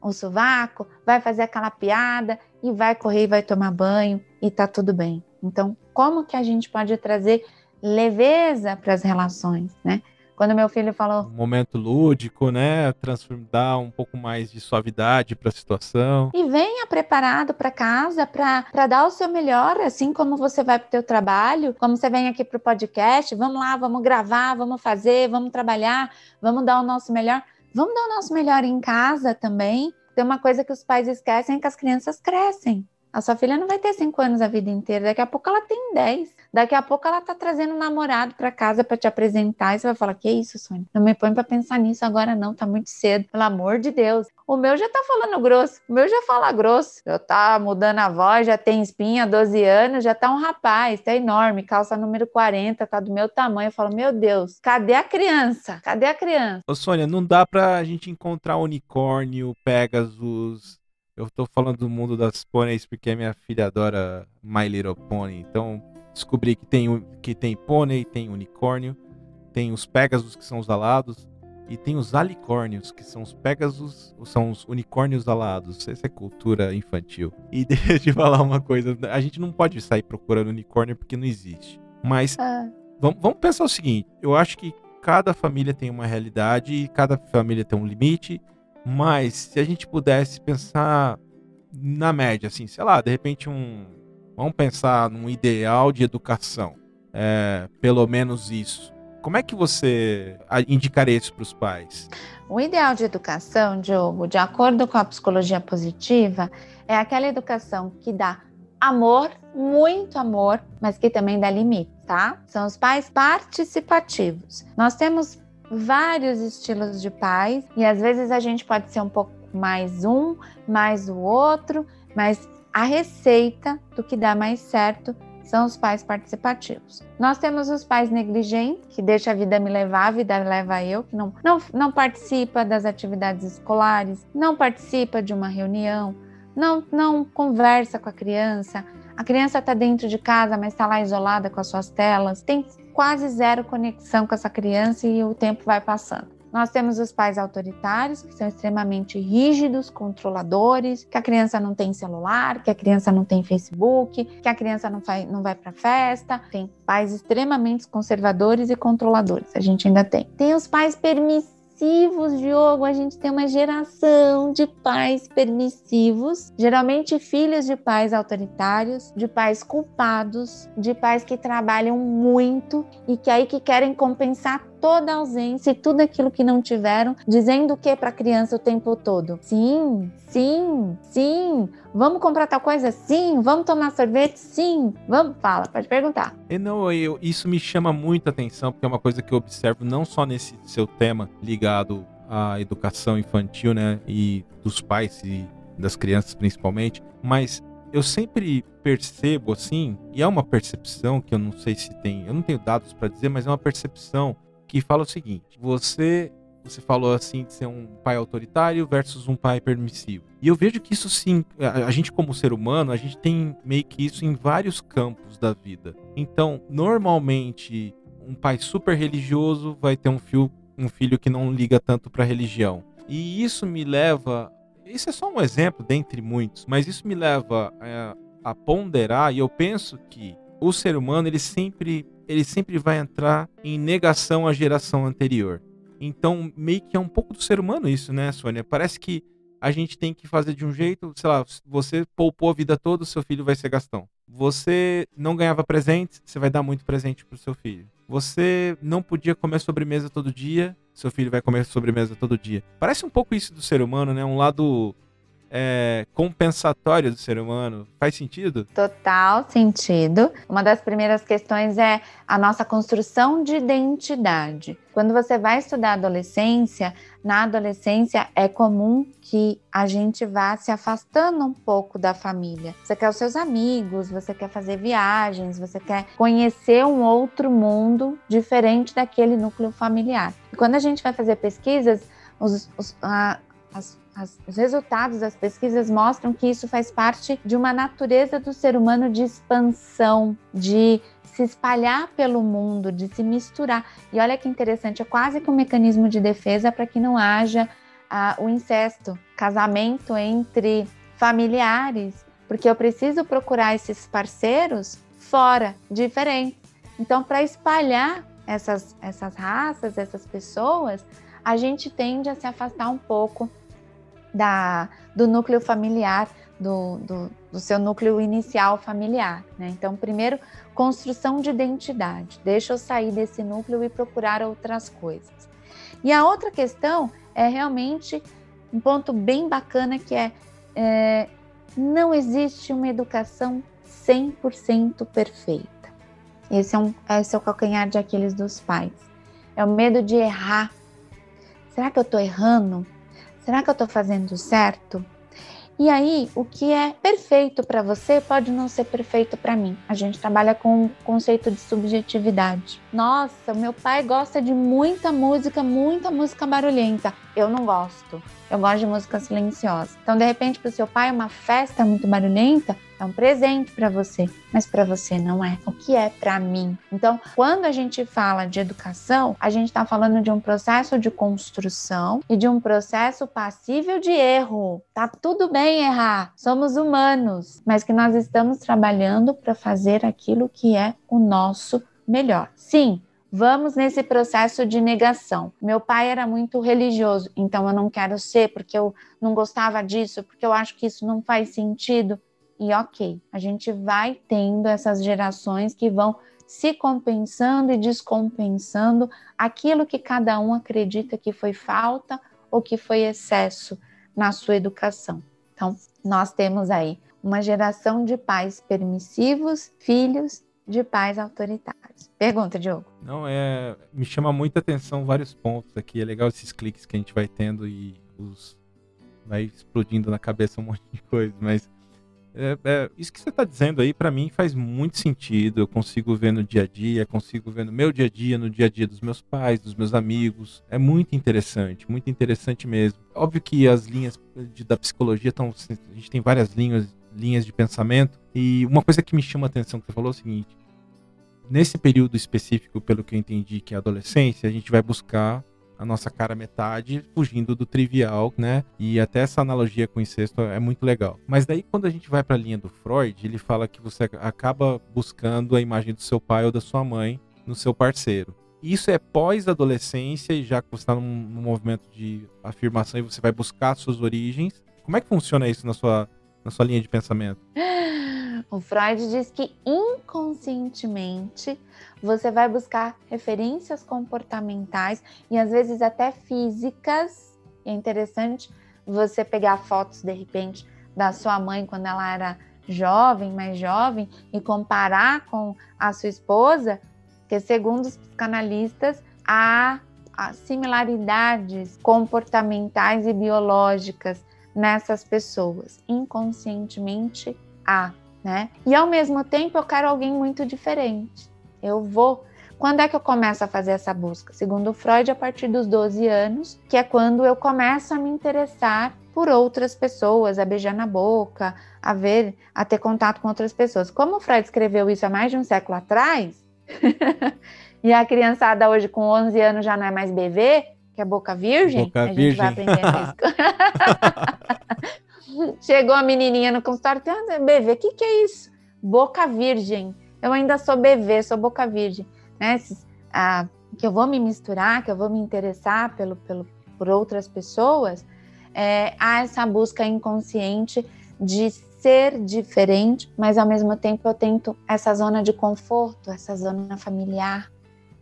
Speaker 2: o sovaco, vai fazer aquela piada e vai correr e vai tomar banho e tá tudo bem. Então, como que a gente pode trazer leveza para as relações, né? Quando meu filho falou.
Speaker 1: Um momento lúdico, né? Transformar um pouco mais de suavidade para a situação.
Speaker 2: E venha preparado para casa para dar o seu melhor, assim como você vai para o teu trabalho, como você vem aqui para o podcast. Vamos lá, vamos gravar, vamos fazer, vamos trabalhar, vamos dar o nosso melhor. Vamos dar o nosso melhor em casa também. Tem uma coisa que os pais esquecem é que as crianças crescem. A sua filha não vai ter cinco anos a vida inteira, daqui a pouco ela tem dez. Daqui a pouco ela tá trazendo um namorado para casa para te apresentar e você vai falar: "Que isso, Sônia? Não me põe para pensar nisso agora não, tá muito cedo. Pelo amor de Deus". O meu já tá falando grosso, o meu já fala grosso. Já tá mudando a voz, já tem espinha, 12 anos, já tá um rapaz, tá enorme, calça número 40, tá do meu tamanho. Eu falo: "Meu Deus, cadê a criança? Cadê a criança?".
Speaker 1: Ô Sônia, não dá pra gente encontrar unicórnio, Pegasus, eu tô falando do mundo das pôneis porque a minha filha adora My Little Pony. Então, descobri que tem, que tem pônei, tem unicórnio, tem os Pegasus, que são os alados, e tem os alicórnios, que são os Pegasus, são os unicórnios alados. Essa é cultura infantil. E deixa eu te falar uma coisa: a gente não pode sair procurando unicórnio porque não existe. Mas
Speaker 2: Ah,
Speaker 1: vamos, vamos pensar o seguinte: eu acho que cada família tem uma realidade e cada família tem um limite. Mas se a gente pudesse pensar na média, assim, sei lá, de repente um. Vamos pensar num ideal de educação. É, pelo menos isso. Como é que você indicaria isso para os pais?
Speaker 2: O ideal de educação, Diogo, de acordo com a psicologia positiva, é aquela educação que dá amor, muito amor, mas que também dá limite, tá? São os pais participativos. Nós temos vários estilos de pais e às vezes a gente pode ser um pouco mais um, mais o outro, mas a receita do que dá mais certo são os pais participativos. Nós temos os pais negligentes, que deixa a vida me levar, a vida leva eu, que não, não, não participa das atividades escolares, não participa de uma reunião, não, não conversa com a criança. A criança está dentro de casa, mas está lá isolada com as suas telas. Tem quase zero conexão com essa criança e o tempo vai passando. Nós temos os pais autoritários, que são extremamente rígidos, controladores, que a criança não tem celular, que a criança não tem Facebook, que a criança não vai, não vai para festa. Tem pais extremamente conservadores e controladores. A gente ainda tem. Tem os pais permissivos, Diogo. A gente tem uma geração de pais permissivos, geralmente filhos de pais autoritários, de pais culpados, de pais que trabalham muito e que aí que querem compensar toda a ausência e tudo aquilo que não tiveram, dizendo o que para a criança o tempo todo? Sim, sim, sim. Vamos comprar tal coisa? Sim. Vamos tomar sorvete? Sim. Vamos, fala, pode perguntar.
Speaker 1: E não, eu, isso me chama muita atenção, porque é uma coisa que eu observo não só nesse seu tema ligado à educação infantil, né, e dos pais e das crianças principalmente, mas eu sempre percebo assim, e é uma percepção que eu não sei se tem, eu não tenho dados para dizer, mas é uma percepção que fala o seguinte: você você falou assim de ser um pai autoritário versus um pai permissivo. E eu vejo que isso sim, a, gente como ser humano, a gente tem meio que isso em vários campos da vida. Então, normalmente, um pai super religioso vai ter um filho, um filho que não liga tanto para religião. E isso me leva, isso é só um exemplo dentre muitos, mas isso me leva é, a ponderar, e eu penso que o ser humano ele sempre, ele sempre vai entrar em negação à geração anterior. Então, meio que é um pouco do ser humano isso, né, Sônia? Parece que a gente tem que fazer de um jeito, sei lá, você poupou a vida toda, seu filho vai ser Gastão. Você não ganhava presente, você vai dar muito presente pro seu filho. Você não podia comer sobremesa todo dia, seu filho vai comer sobremesa todo dia. Parece um pouco isso do ser humano, né? Um lado é, compensatório do ser humano. Faz sentido?
Speaker 2: Total sentido. Uma das primeiras questões é a nossa construção de identidade. Quando você vai estudar adolescência, na adolescência é comum que a gente vá se afastando um pouco da família. Você quer os seus amigos, você quer fazer viagens, você quer conhecer um outro mundo diferente daquele núcleo familiar. E quando a gente vai fazer pesquisas, os, os, a, as as, os resultados das pesquisas mostram que isso faz parte de uma natureza do ser humano de expansão, de se espalhar pelo mundo, de se misturar. E olha que interessante, é quase que um mecanismo de defesa para que não haja ah, o incesto, casamento entre familiares, porque eu preciso procurar esses parceiros fora, diferentes. Então, para espalhar essas, essas raças, essas pessoas, a gente tende a se afastar um pouco da, do núcleo familiar, do, do, do seu núcleo inicial familiar. Né? Então, primeiro, construção de identidade. Deixa eu sair desse núcleo e procurar outras coisas. E a outra questão é realmente um ponto bem bacana que é, é não existe uma educação 100% perfeita. Esse é, um, esse é o calcanhar de Aquiles dos pais. É o medo de errar. Será que eu estou errando? Será que eu estou fazendo certo? E aí, o que é perfeito para você pode não ser perfeito para mim. A gente trabalha com o conceito de subjetividade. Nossa, meu pai gosta de muita música, muita música barulhenta. Eu não gosto. Eu gosto de música silenciosa. Então, de repente, para o seu pai, uma festa muito barulhenta é um presente para você, mas para você não é. O que é para mim? Então, quando a gente fala de educação, a gente está falando de um processo de construção e de um processo passível de erro. Tá tudo bem errar, somos humanos, mas que nós estamos trabalhando para fazer aquilo que é o nosso melhor. Sim, Vamos nesse processo de negação. Meu pai era muito religioso, então eu não quero ser porque eu não gostava disso, porque eu acho que isso não faz sentido. E ok, a gente vai tendo essas gerações que vão se compensando e descompensando aquilo que cada um acredita que foi falta ou que foi excesso na sua educação. Então, nós temos aí uma geração de pais permissivos, filhos de pais autoritários. Pergunta, Diogo.
Speaker 1: Não, é. Me chama muita atenção vários pontos aqui. É legal esses cliques que a gente vai tendo e os. Vai explodindo na cabeça um monte de coisa, mas é, é, isso que você está dizendo aí, para mim, faz muito sentido. Eu consigo ver no dia a dia, consigo ver no meu dia a dia, no dia a dia dos meus pais, dos meus amigos. É muito interessante, muito interessante mesmo. Óbvio que as linhas de, da psicologia estão. A gente tem várias linhas, linhas de pensamento. E uma coisa que me chama a atenção que você falou é o seguinte: nesse período específico, pelo que eu entendi, que é a adolescência, a gente vai buscar a nossa cara metade, fugindo do trivial, né? E até essa analogia com o incesto é muito legal. Mas daí quando a gente vai para a linha do Freud, ele fala que você acaba buscando a imagem do seu pai ou da sua mãe no seu parceiro. Isso é pós-adolescência e já que você está num, num movimento de afirmação e você vai buscar suas origens. Como é que funciona isso na sua, na sua linha de pensamento?
Speaker 2: O Freud diz que inconscientemente você vai buscar referências comportamentais e às vezes até físicas. é interessante você pegar fotos de repente da sua mãe quando ela era jovem, mais jovem, e comparar com a sua esposa, que segundo os psicanalistas há, similaridades comportamentais e biológicas nessas pessoas. Inconscientemente há né? E ao mesmo tempo eu quero alguém muito diferente. Eu vou. Quando é que eu começo a fazer essa busca? Segundo Freud, a partir dos 12 anos, que é quando eu começo a me interessar por outras pessoas, a beijar na boca, a ver, a ter contato com outras pessoas. Como o Freud escreveu isso há mais de um século atrás, e a criançada hoje com 11 anos já não é mais bebê, que é boca virgem,
Speaker 1: boca
Speaker 2: a gente
Speaker 1: virgem.
Speaker 2: vai aprender isso. Chegou a menininha no consultório, BV, o que, que é isso? Boca virgem. Eu ainda sou BV, sou boca virgem. Né? Ah, que eu vou me misturar, que eu vou me interessar pelo, pelo, por outras pessoas, é, há essa busca inconsciente de ser diferente, mas ao mesmo tempo eu tento essa zona de conforto, essa zona familiar,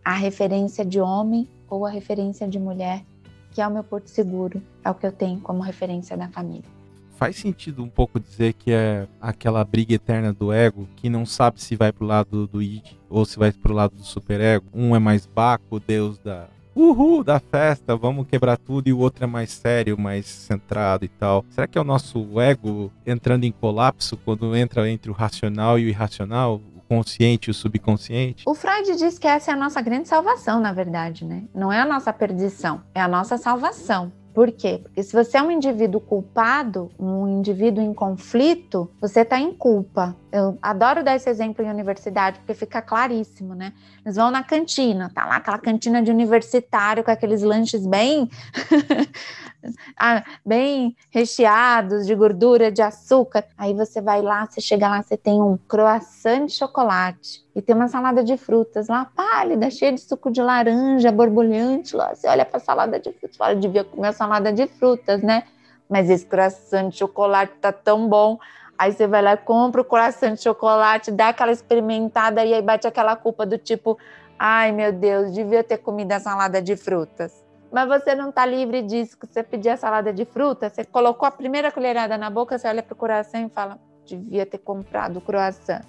Speaker 2: a referência de homem ou a referência de mulher, que é o meu porto seguro, é o que eu tenho como referência da família.
Speaker 1: Faz sentido um pouco dizer que é aquela briga eterna do ego que não sabe se vai pro lado do id ou se vai pro lado do superego. Um é mais Baco, deus da uhul da festa, vamos quebrar tudo, e o outro é mais sério, mais centrado e tal. Será que é o nosso ego entrando em colapso quando entra entre o racional e o irracional? consciente e o subconsciente?
Speaker 2: O Freud diz que essa é a nossa grande salvação, na verdade, né? Não é a nossa perdição, é a nossa salvação. Por quê? Porque se você é um indivíduo culpado, um indivíduo em conflito, você está em culpa. Eu adoro dar esse exemplo em universidade, porque fica claríssimo, né? Eles vão na cantina, tá lá aquela cantina de universitário com aqueles lanches bem ah, bem recheados de gordura, de açúcar. Aí você vai lá, você chega lá, você tem um croissant de chocolate e tem uma salada de frutas lá, pálida, cheia de suco de laranja, borbulhante lá. Você olha para a salada de frutas, fala, devia comer a salada de frutas, né? Mas esse croissant de chocolate tá tão bom. Aí você vai lá, compra o croissant de chocolate, dá aquela experimentada e aí bate aquela culpa do tipo, ai meu Deus, devia ter comido a salada de frutas mas você não está livre disso. Que você pedir a salada de fruta, você colocou a primeira colherada na boca, você olha para o coração e fala: devia ter comprado o croissant.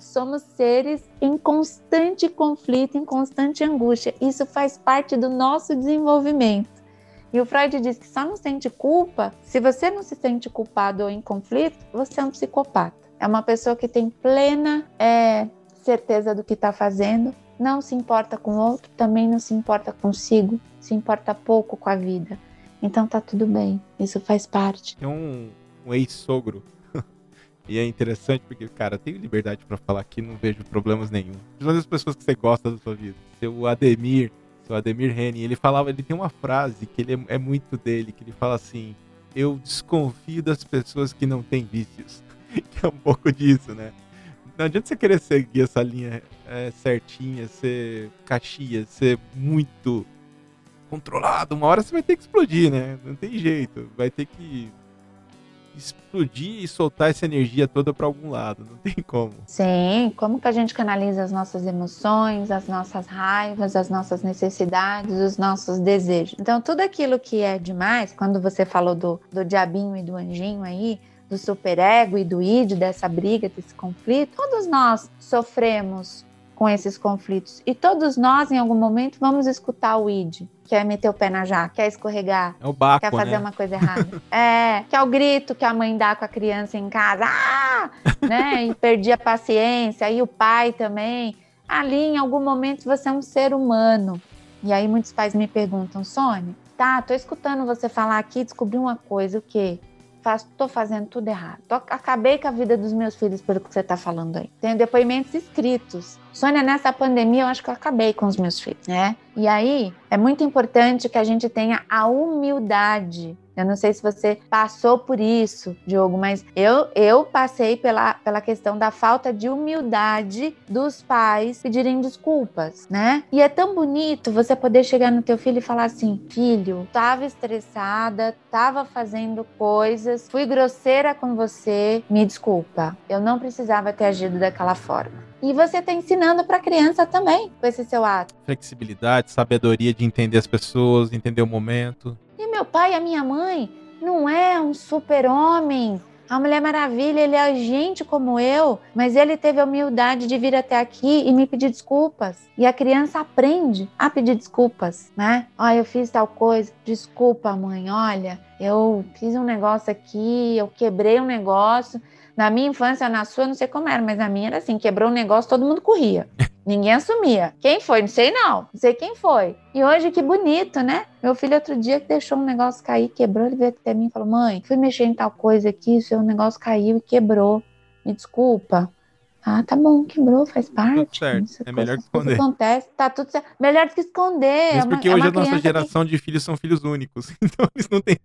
Speaker 2: Somos seres em constante conflito, em constante angústia. Isso faz parte do nosso desenvolvimento. E o Freud diz que só não sente culpa se você não se sente culpado ou em conflito, você é um psicopata. É uma pessoa que tem plena é, certeza do que está fazendo, não se importa com o outro, também não se importa consigo, se importa pouco com a vida. Então tá tudo bem, isso faz parte.
Speaker 1: Tem um, um ex-sogro, e é interessante porque, cara, tenho liberdade para falar aqui, não vejo problemas nenhum. Principalmente as pessoas que você gosta da sua vida. Seu Ademir, seu Ademir Henning, ele falava, ele tem uma frase que ele é, é muito dele, que ele fala assim: Eu desconfio das pessoas que não têm vícios. que é um pouco disso, né? Não adianta você querer seguir essa linha é, certinha, ser caxias, ser muito controlado. Uma hora você vai ter que explodir, né? Não tem jeito. Vai ter que explodir e soltar essa energia toda para algum lado, não tem como.
Speaker 2: Sim, como que a gente canaliza as nossas emoções, as nossas raivas, as nossas necessidades, os nossos desejos. Então, tudo aquilo que é demais, quando você falou do, do diabinho e do anjinho aí, do superego e do id, dessa briga, desse conflito, todos nós sofremos com esses conflitos. E todos nós, em algum momento, vamos escutar o id, quer meter o pé na jaca, quer escorregar,
Speaker 1: é o baco,
Speaker 2: quer fazer
Speaker 1: né?
Speaker 2: uma coisa errada. é, que é o grito que a mãe dá com a criança em casa, ah! né? E perdi a paciência, e o pai também. Ali, em algum momento, você é um ser humano. E aí muitos pais me perguntam, Sônia, tá, tô escutando você falar aqui, descobri uma coisa, o quê? faço, tô fazendo tudo errado. Tô, acabei com a vida dos meus filhos pelo que você está falando aí. Tenho depoimentos escritos. Sônia, nessa pandemia eu acho que eu acabei com os meus filhos, né? E aí é muito importante que a gente tenha a humildade eu não sei se você passou por isso, Diogo, mas eu, eu passei pela, pela questão da falta de humildade dos pais pedirem desculpas, né? E é tão bonito você poder chegar no teu filho e falar assim: filho, tava estressada, tava fazendo coisas, fui grosseira com você, me desculpa. Eu não precisava ter agido daquela forma. E você está ensinando para a criança também com esse seu ato.
Speaker 1: Flexibilidade, sabedoria de entender as pessoas, entender o momento.
Speaker 2: E meu pai, a minha mãe, não é um super-homem. A Mulher Maravilha, ele é gente como eu, mas ele teve a humildade de vir até aqui e me pedir desculpas. E a criança aprende a pedir desculpas, né? Olha, eu fiz tal coisa, desculpa, mãe, olha, eu fiz um negócio aqui, eu quebrei um negócio. Na minha infância, na sua, não sei como era, mas na minha era assim: quebrou um negócio, todo mundo corria. Ninguém assumia. Quem foi? Não sei não. Não sei quem foi. E hoje, que bonito, né? Meu filho, outro dia, que deixou um negócio cair, quebrou, ele veio até mim e falou: Mãe, fui mexer em tal coisa aqui, seu negócio caiu e quebrou. Me desculpa. Ah, tá bom, quebrou, faz parte.
Speaker 1: Tudo certo. é melhor que esconder.
Speaker 2: Acontece, tá tudo certo. Melhor do que esconder.
Speaker 1: Isso é porque é hoje a nossa geração que... de filhos são filhos únicos. Então eles não têm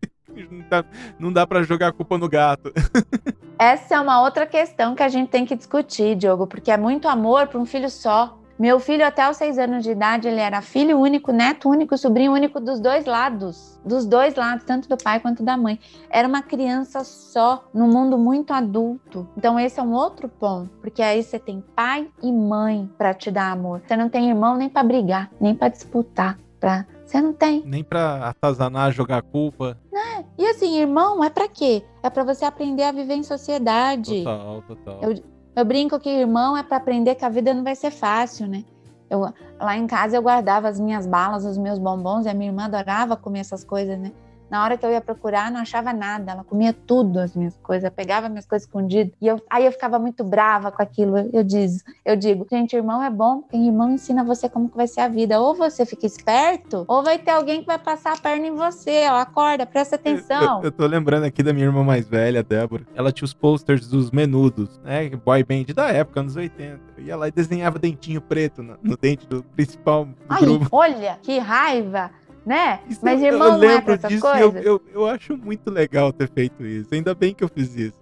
Speaker 1: não dá, para jogar a culpa no gato.
Speaker 2: Essa é uma outra questão que a gente tem que discutir, Diogo, porque é muito amor para um filho só. Meu filho, até os seis anos de idade, ele era filho único, neto único, sobrinho único dos dois lados. Dos dois lados, tanto do pai quanto da mãe. Era uma criança só, num mundo muito adulto. Então, esse é um outro ponto, porque aí você tem pai e mãe para te dar amor. Você não tem irmão nem para brigar, nem para disputar. Pra... Você não tem.
Speaker 1: Nem para atazanar, jogar culpa.
Speaker 2: É. E assim, irmão, é para quê? É para você aprender a viver em sociedade.
Speaker 1: Total, total.
Speaker 2: Eu, eu brinco que irmão é para aprender que a vida não vai ser fácil, né? Eu, lá em casa eu guardava as minhas balas, os meus bombons, e a minha irmã adorava comer essas coisas, né? Na hora que eu ia procurar, não achava nada. Ela comia tudo as minhas coisas, pegava minhas coisas escondidas. E eu, aí eu ficava muito brava com aquilo. Eu, diz, eu digo, gente, irmão é bom, porque irmão ensina você como que vai ser a vida. Ou você fica esperto, ou vai ter alguém que vai passar a perna em você. Ó, acorda, presta atenção.
Speaker 1: Eu, eu tô lembrando aqui da minha irmã mais velha, Débora. Ela tinha os posters dos menudos, né? Boy band da época, anos 80. Eu ia lá e desenhava dentinho preto no, no dente do principal do
Speaker 2: Ai,
Speaker 1: grupo.
Speaker 2: olha, que raiva! Né?
Speaker 1: Isso
Speaker 2: Mas
Speaker 1: eu-
Speaker 2: irmão
Speaker 1: eu
Speaker 2: não é
Speaker 1: lembro
Speaker 2: pra essas
Speaker 1: disso e eu,
Speaker 2: coisas.
Speaker 1: eu, eu acho muito legal ter feito isso. Ainda bem que eu fiz isso.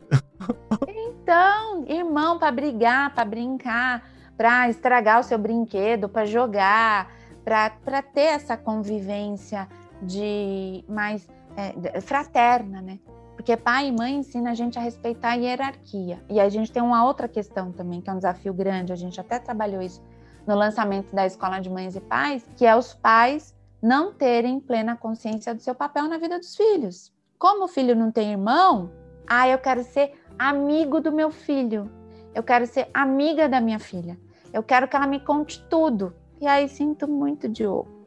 Speaker 2: Então, irmão, para brigar, para brincar, para estragar o seu brinquedo, para jogar, para ter essa convivência de mais é, fraterna, né? Porque pai e mãe ensina a gente a respeitar a hierarquia. E a gente tem uma outra questão também, que é um desafio grande, a gente até trabalhou isso no lançamento da Escola de Mães e Pais, que é os pais não terem plena consciência do seu papel na vida dos filhos. Como o filho não tem irmão, ah, eu quero ser amigo do meu filho. Eu quero ser amiga da minha filha. Eu quero que ela me conte tudo. E aí sinto muito, Diogo.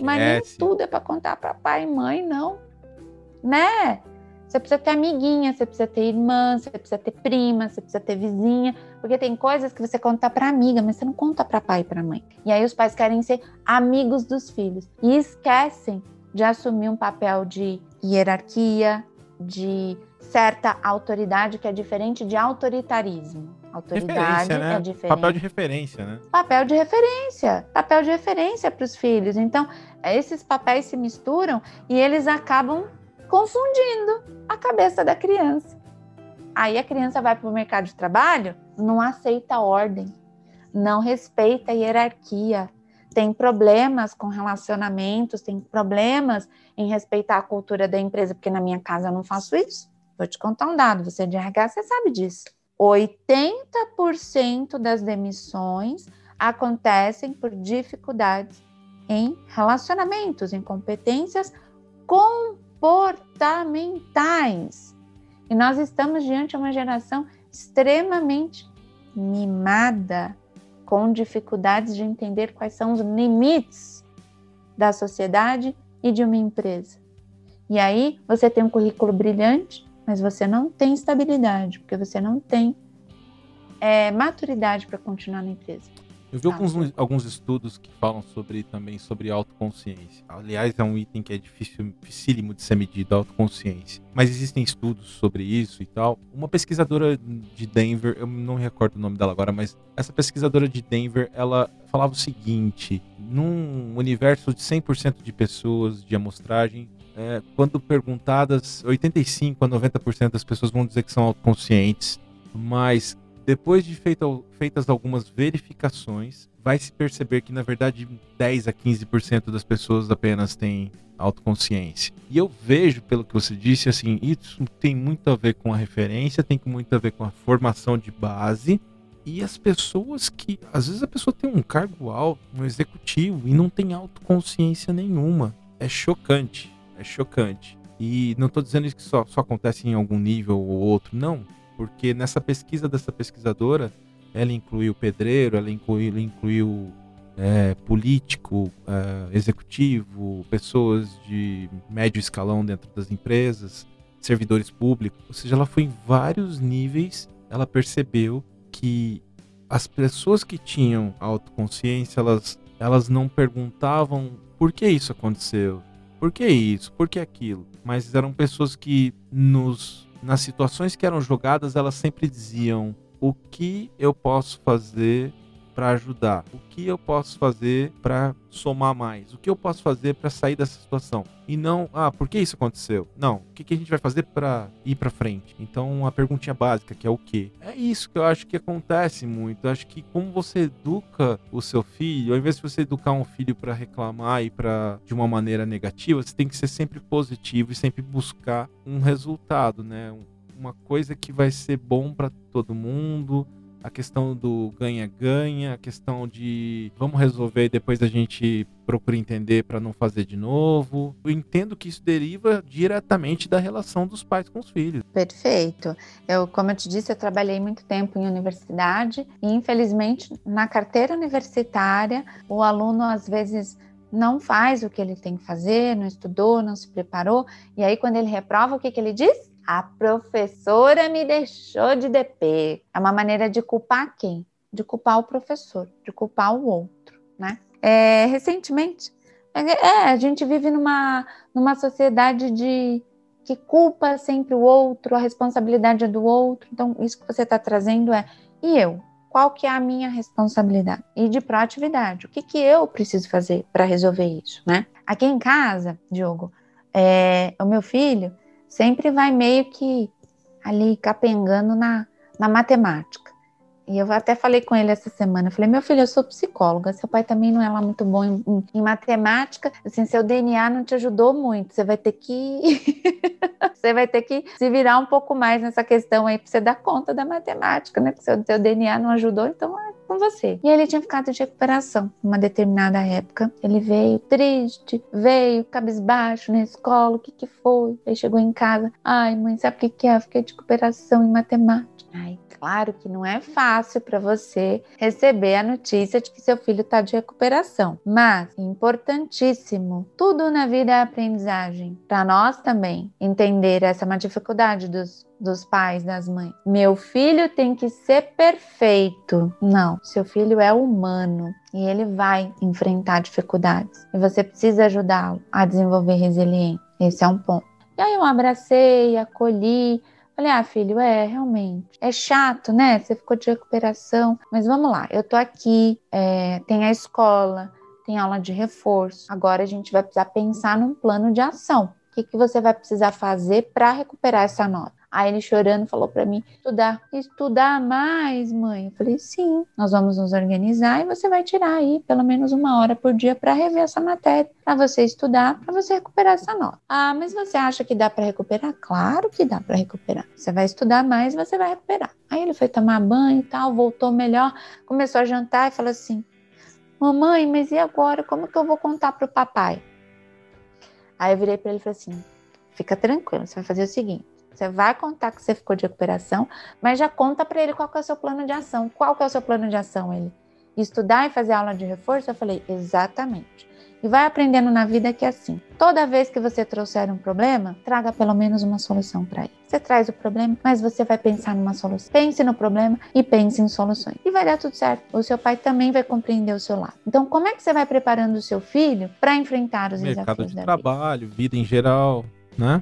Speaker 2: Mas nem
Speaker 1: Esquece.
Speaker 2: tudo é para contar para pai e mãe, não. Né? Você precisa ter amiguinha, você precisa ter irmã, você precisa ter prima, você precisa ter vizinha, porque tem coisas que você conta para amiga, mas você não conta para pai e para mãe. E aí os pais querem ser amigos dos filhos e esquecem de assumir um papel de hierarquia, de certa autoridade que é diferente de autoritarismo. Autoridade
Speaker 1: né?
Speaker 2: é diferente.
Speaker 1: Papel de referência, né?
Speaker 2: papel de referência, papel de referência para os filhos. Então, esses papéis se misturam e eles acabam confundindo a cabeça da criança. Aí a criança vai para o mercado de trabalho, não aceita ordem, não respeita a hierarquia, tem problemas com relacionamentos, tem problemas em respeitar a cultura da empresa, porque na minha casa eu não faço isso. Vou te contar um dado, você de RH, você sabe disso. 80% das demissões acontecem por dificuldades em relacionamentos, em competências comportamentais. E nós estamos diante de uma geração extremamente mimada, com dificuldades de entender quais são os limites da sociedade e de uma empresa. E aí você tem um currículo brilhante, mas você não tem estabilidade, porque você não tem é, maturidade para continuar na empresa.
Speaker 1: Eu vi
Speaker 2: Ah,
Speaker 1: alguns,
Speaker 2: sim.
Speaker 1: alguns estudos que falam sobre também sobre autoconsciência. Aliás, é um item que é difícil, dificílimo de ser medido, a autoconsciência. Mas existem estudos sobre isso e tal. Uma pesquisadora de Denver, eu não recordo o nome dela agora, mas essa pesquisadora de Denver, ela falava o seguinte: num universo de 100% de pessoas de amostragem, é, quando perguntadas, 85 a 90% das pessoas vão dizer que são autoconscientes, mas depois de feito- feitas algumas verificações, vai se perceber que, na verdade, 10 a 15% das pessoas apenas têm autoconsciência. E eu vejo, pelo que você disse, assim, isso tem muito a ver com a referência, tem muito a ver com a formação de base. E as pessoas que. Às vezes a pessoa tem um cargo alto, um executivo, e não tem autoconsciência nenhuma. É chocante. É chocante. E não estou dizendo isso que só, só acontece em algum nível ou outro, não porque nessa pesquisa dessa pesquisadora, ela incluiu pedreiro, ela incluiu, ela incluiu é, político, é, executivo, pessoas de médio escalão dentro das empresas, servidores públicos, ou seja, ela foi em vários níveis, ela percebeu que as pessoas que tinham autoconsciência, elas, elas não perguntavam por que isso aconteceu, por que isso, por que aquilo, mas eram pessoas que nos nas situações que eram jogadas, elas sempre diziam: o que eu posso fazer para ajudar? O que eu posso fazer para somar mais? O que eu posso fazer para sair dessa situação? E não, ah, por que isso aconteceu? Não, o que, que a gente vai fazer para ir para frente? Então, a perguntinha básica, que é o que? É isso que eu acho que acontece muito. Eu acho que como você educa o seu filho, ao invés de você educar um filho para reclamar e para de uma maneira negativa, você tem que ser sempre positivo e sempre buscar um resultado, né? Uma coisa que vai ser bom para todo mundo, a questão do ganha-ganha, a questão de vamos resolver e depois a gente procura entender para não fazer de novo. Eu entendo que isso deriva diretamente da relação dos pais com os filhos.
Speaker 2: Perfeito. Eu, como eu te disse, eu trabalhei muito tempo em universidade e infelizmente na carteira universitária o aluno às vezes não faz o que ele tem que fazer, não estudou, não se preparou, e aí quando ele reprova, o que, que ele diz? A professora me deixou de DP. É uma maneira de culpar quem? De culpar o professor, de culpar o outro, né? É, recentemente, é, é, a gente vive numa, numa sociedade de que culpa sempre o outro, a responsabilidade é do outro. Então, isso que você está trazendo é, e eu? Qual que é a minha responsabilidade? E de proatividade, o que, que eu preciso fazer para resolver isso, né? Aqui em casa, Diogo, é, o meu filho, sempre vai meio que ali capengando na, na matemática. E eu até falei com ele essa semana, eu falei, meu filho, eu sou psicóloga, seu pai também não é lá muito bom em, em, em matemática, assim, seu DNA não te ajudou muito, você vai ter que você vai ter que se virar um pouco mais nessa questão aí para você dar conta da matemática, né? Porque seu, seu DNA não ajudou, então com você. E ele tinha ficado de recuperação numa determinada época. Ele veio triste, veio cabisbaixo na escola, o que que foi? Aí chegou em casa, ai mãe, sabe o que que é? fiquei de recuperação em matemática. Claro que não é fácil para você receber a notícia de que seu filho está de recuperação, mas importantíssimo, tudo na vida é aprendizagem. Para nós também entender essa é uma dificuldade dos dos pais, das mães. Meu filho tem que ser perfeito. Não, seu filho é humano e ele vai enfrentar dificuldades. E você precisa ajudá-lo a desenvolver resiliência. Esse é um ponto. E aí eu abracei, acolhi, Falei, ah, filho, é, realmente. É chato, né? Você ficou de recuperação. Mas vamos lá, eu tô aqui, é, tem a escola, tem aula de reforço. Agora a gente vai precisar pensar num plano de ação. O que, que você vai precisar fazer para recuperar essa nota? Aí ele chorando falou para mim: estudar, estudar mais, mãe. Eu falei: sim, nós vamos nos organizar e você vai tirar aí pelo menos uma hora por dia para rever essa matéria, para você estudar, para você recuperar essa nota. Ah, mas você acha que dá para recuperar? Claro que dá para recuperar. Você vai estudar mais, você vai recuperar. Aí ele foi tomar banho e tal, voltou melhor, começou a jantar e falou assim: Mamãe, mas e agora? Como que eu vou contar pro papai? Aí eu virei para ele e falei assim: Fica tranquilo, você vai fazer o seguinte você vai contar que você ficou de recuperação, mas já conta para ele qual é o seu plano de ação. Qual é o seu plano de ação? Ele estudar e fazer aula de reforço? Eu falei, exatamente. E vai aprendendo na vida que é assim. Toda vez que você trouxer um problema, traga pelo menos uma solução para ele. Você traz o problema, mas você vai pensar numa solução. Pense no problema e pense em soluções. E vai dar tudo certo. O seu pai também vai compreender o seu lado. Então, como é que você vai preparando o seu filho para enfrentar os
Speaker 1: Mercado
Speaker 2: desafios
Speaker 1: de
Speaker 2: da
Speaker 1: trabalho, vida? vida em geral, né?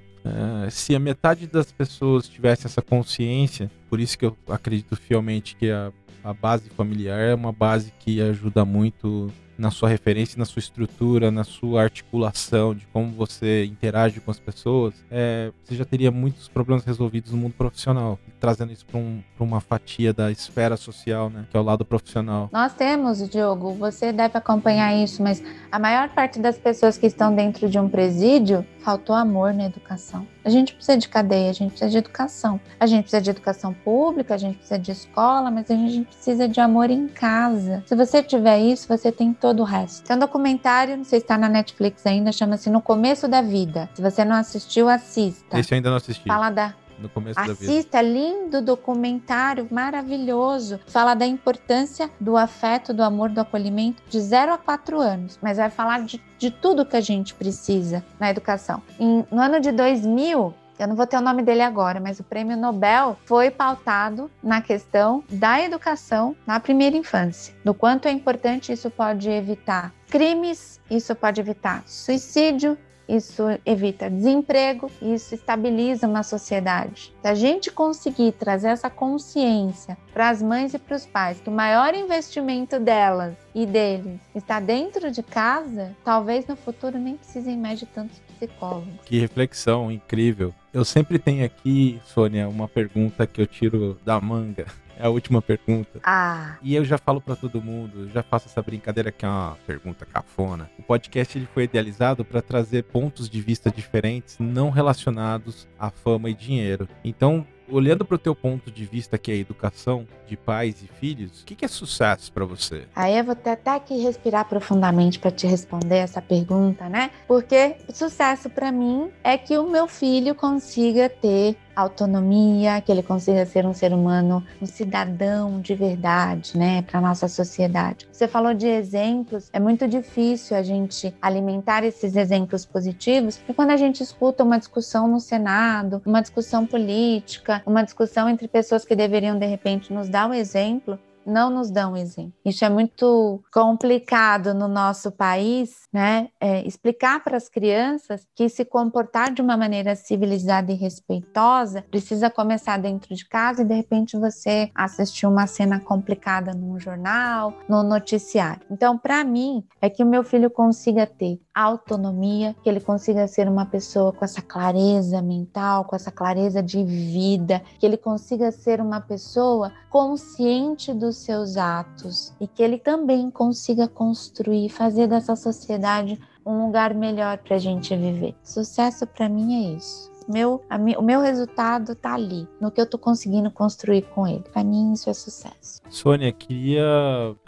Speaker 1: É, se a metade das pessoas tivesse essa consciência, por isso que eu acredito fielmente que a, a base familiar é uma base que ajuda muito na sua referência, na sua estrutura, na sua articulação, de como você interage com as pessoas, é, você já teria muitos problemas resolvidos no mundo profissional, trazendo isso para um, uma fatia da esfera social, né, que é o lado profissional.
Speaker 2: Nós temos, Diogo, você deve acompanhar isso, mas a maior parte das pessoas que estão dentro de um presídio faltou amor na educação. A gente precisa de cadeia, a gente precisa de educação. A gente precisa de educação pública, a gente precisa de escola, mas a gente precisa de amor em casa. Se você tiver isso, você tem todo o resto. Tem um documentário, não sei se está na Netflix ainda, chama-se No Começo da Vida. Se você não assistiu, assista.
Speaker 1: Esse eu ainda não assisti.
Speaker 2: Fala da
Speaker 1: no começo
Speaker 2: Assista,
Speaker 1: da vida.
Speaker 2: É lindo documentário, maravilhoso. Fala da importância do afeto, do amor, do acolhimento de 0 a 4 anos, mas vai falar de, de tudo que a gente precisa na educação. Em, no ano de 2000, eu não vou ter o nome dele agora, mas o prêmio Nobel foi pautado na questão da educação na primeira infância, do quanto é importante isso pode evitar crimes, isso pode evitar suicídio, isso evita desemprego, isso estabiliza uma sociedade. Se a gente conseguir trazer essa consciência para as mães e para os pais, que o maior investimento delas e deles está dentro de casa, talvez no futuro nem precisem mais de tantos psicólogos.
Speaker 1: Que reflexão incrível. Eu sempre tenho aqui, Sônia, uma pergunta que eu tiro da manga. É a última pergunta.
Speaker 2: Ah.
Speaker 1: E eu já falo para todo mundo, já faço essa brincadeira que é uma pergunta cafona. O podcast ele foi idealizado para trazer pontos de vista diferentes, não relacionados à fama e dinheiro. Então, olhando para o teu ponto de vista que é a educação de pais e filhos, o que, que é sucesso para você?
Speaker 2: Aí eu vou ter até que respirar profundamente para te responder essa pergunta, né? Porque sucesso para mim é que o meu filho consiga ter autonomia, que ele consiga ser um ser humano, um cidadão de verdade, né, para nossa sociedade. Você falou de exemplos, é muito difícil a gente alimentar esses exemplos positivos, e quando a gente escuta uma discussão no Senado, uma discussão política, uma discussão entre pessoas que deveriam de repente nos dar o exemplo, não nos dão exemplo. Isso é muito complicado no nosso país, né? É, explicar para as crianças que se comportar de uma maneira civilizada e respeitosa precisa começar dentro de casa e de repente você assistiu uma cena complicada num jornal, no noticiário. Então, para mim, é que o meu filho consiga ter autonomia, que ele consiga ser uma pessoa com essa clareza mental, com essa clareza de vida, que ele consiga ser uma pessoa consciente dos seus atos e que ele também consiga construir, fazer dessa sociedade um lugar melhor para a gente viver. Sucesso para mim é isso. Meu, o meu resultado tá ali, no que eu tô conseguindo construir com ele. Para mim, isso é sucesso.
Speaker 1: Sônia, queria,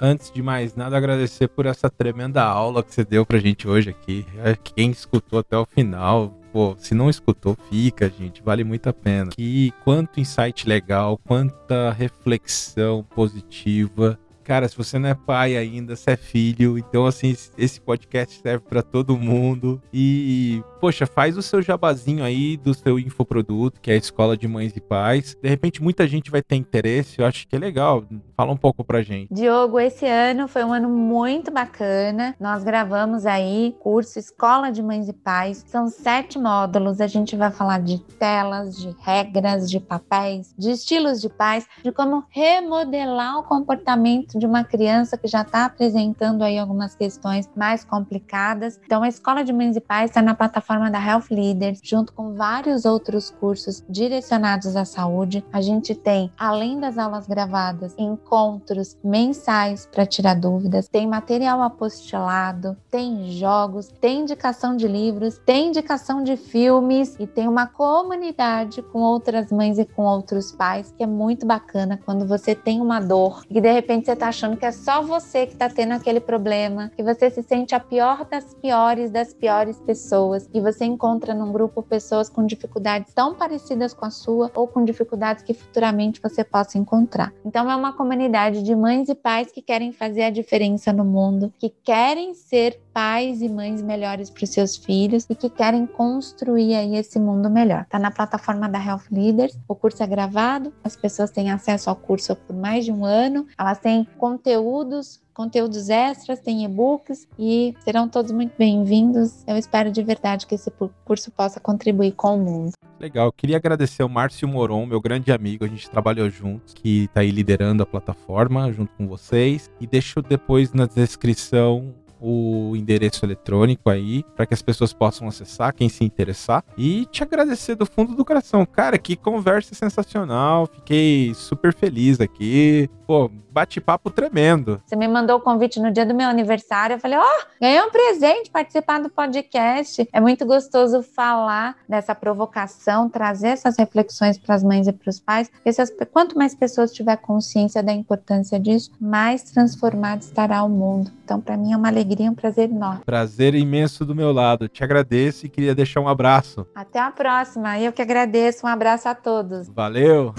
Speaker 1: antes de mais nada, agradecer por essa tremenda aula que você deu pra gente hoje aqui. É, quem escutou até o final, Pô, se não escutou, fica, gente. Vale muito a pena. Que quanto insight legal, quanta reflexão positiva. Cara, se você não é pai ainda, você é filho. Então, assim, esse podcast serve para todo mundo. E, poxa, faz o seu jabazinho aí do seu infoproduto, que é a Escola de Mães e Pais. De repente, muita gente vai ter interesse. Eu acho que é legal. Fala um pouco pra gente.
Speaker 2: Diogo, esse ano foi um ano muito bacana. Nós gravamos aí curso Escola de Mães e Pais. São sete módulos. A gente vai falar de telas, de regras, de papéis, de estilos de pais, de como remodelar o comportamento de uma criança que já está apresentando aí algumas questões mais complicadas. Então, a Escola de Mães e Pais está na plataforma da Health Leaders, junto com vários outros cursos direcionados à saúde. A gente tem, além das aulas gravadas, encontros mensais para tirar dúvidas, tem material apostilado, tem jogos, tem indicação de livros, tem indicação de filmes e tem uma comunidade com outras mães e com outros pais que é muito bacana quando você tem uma dor e de repente você está achando que é só você que está tendo aquele problema, que você se sente a pior das piores das piores pessoas e você encontra num grupo pessoas com dificuldades tão parecidas com a sua ou com dificuldades que futuramente você possa encontrar. Então é uma comunidade de mães e pais que querem fazer a diferença no mundo, que querem ser pais e mães melhores para os seus filhos e que querem construir aí esse mundo melhor. Tá na plataforma da Health Leaders. O curso é gravado, as pessoas têm acesso ao curso por mais de um ano. Elas têm conteúdos conteúdos extras, tem e-books e serão todos muito bem-vindos. Eu espero de verdade que esse curso possa contribuir com o mundo.
Speaker 1: Legal, queria agradecer ao Márcio Moron, meu grande amigo, a gente trabalhou juntos, que está aí liderando a plataforma junto com vocês. E deixo depois na descrição o endereço eletrônico aí para que as pessoas possam acessar, quem se interessar. E te agradecer do fundo do coração. Cara, que conversa sensacional. Fiquei super feliz aqui. Pô, bate-papo tremendo.
Speaker 2: Você me mandou o convite no dia do meu aniversário. Eu falei, ó, oh, ganhei um presente participar do podcast. É muito gostoso falar dessa provocação, trazer essas reflexões para as mães e para os pais. Porque as, quanto mais pessoas tiver consciência da importância disso, mais transformado estará o mundo. Então, para mim é uma alegria, um prazer enorme.
Speaker 1: Prazer imenso do meu lado. Te agradeço e queria deixar um abraço.
Speaker 2: Até a próxima. Eu que agradeço. Um abraço a todos.
Speaker 1: Valeu.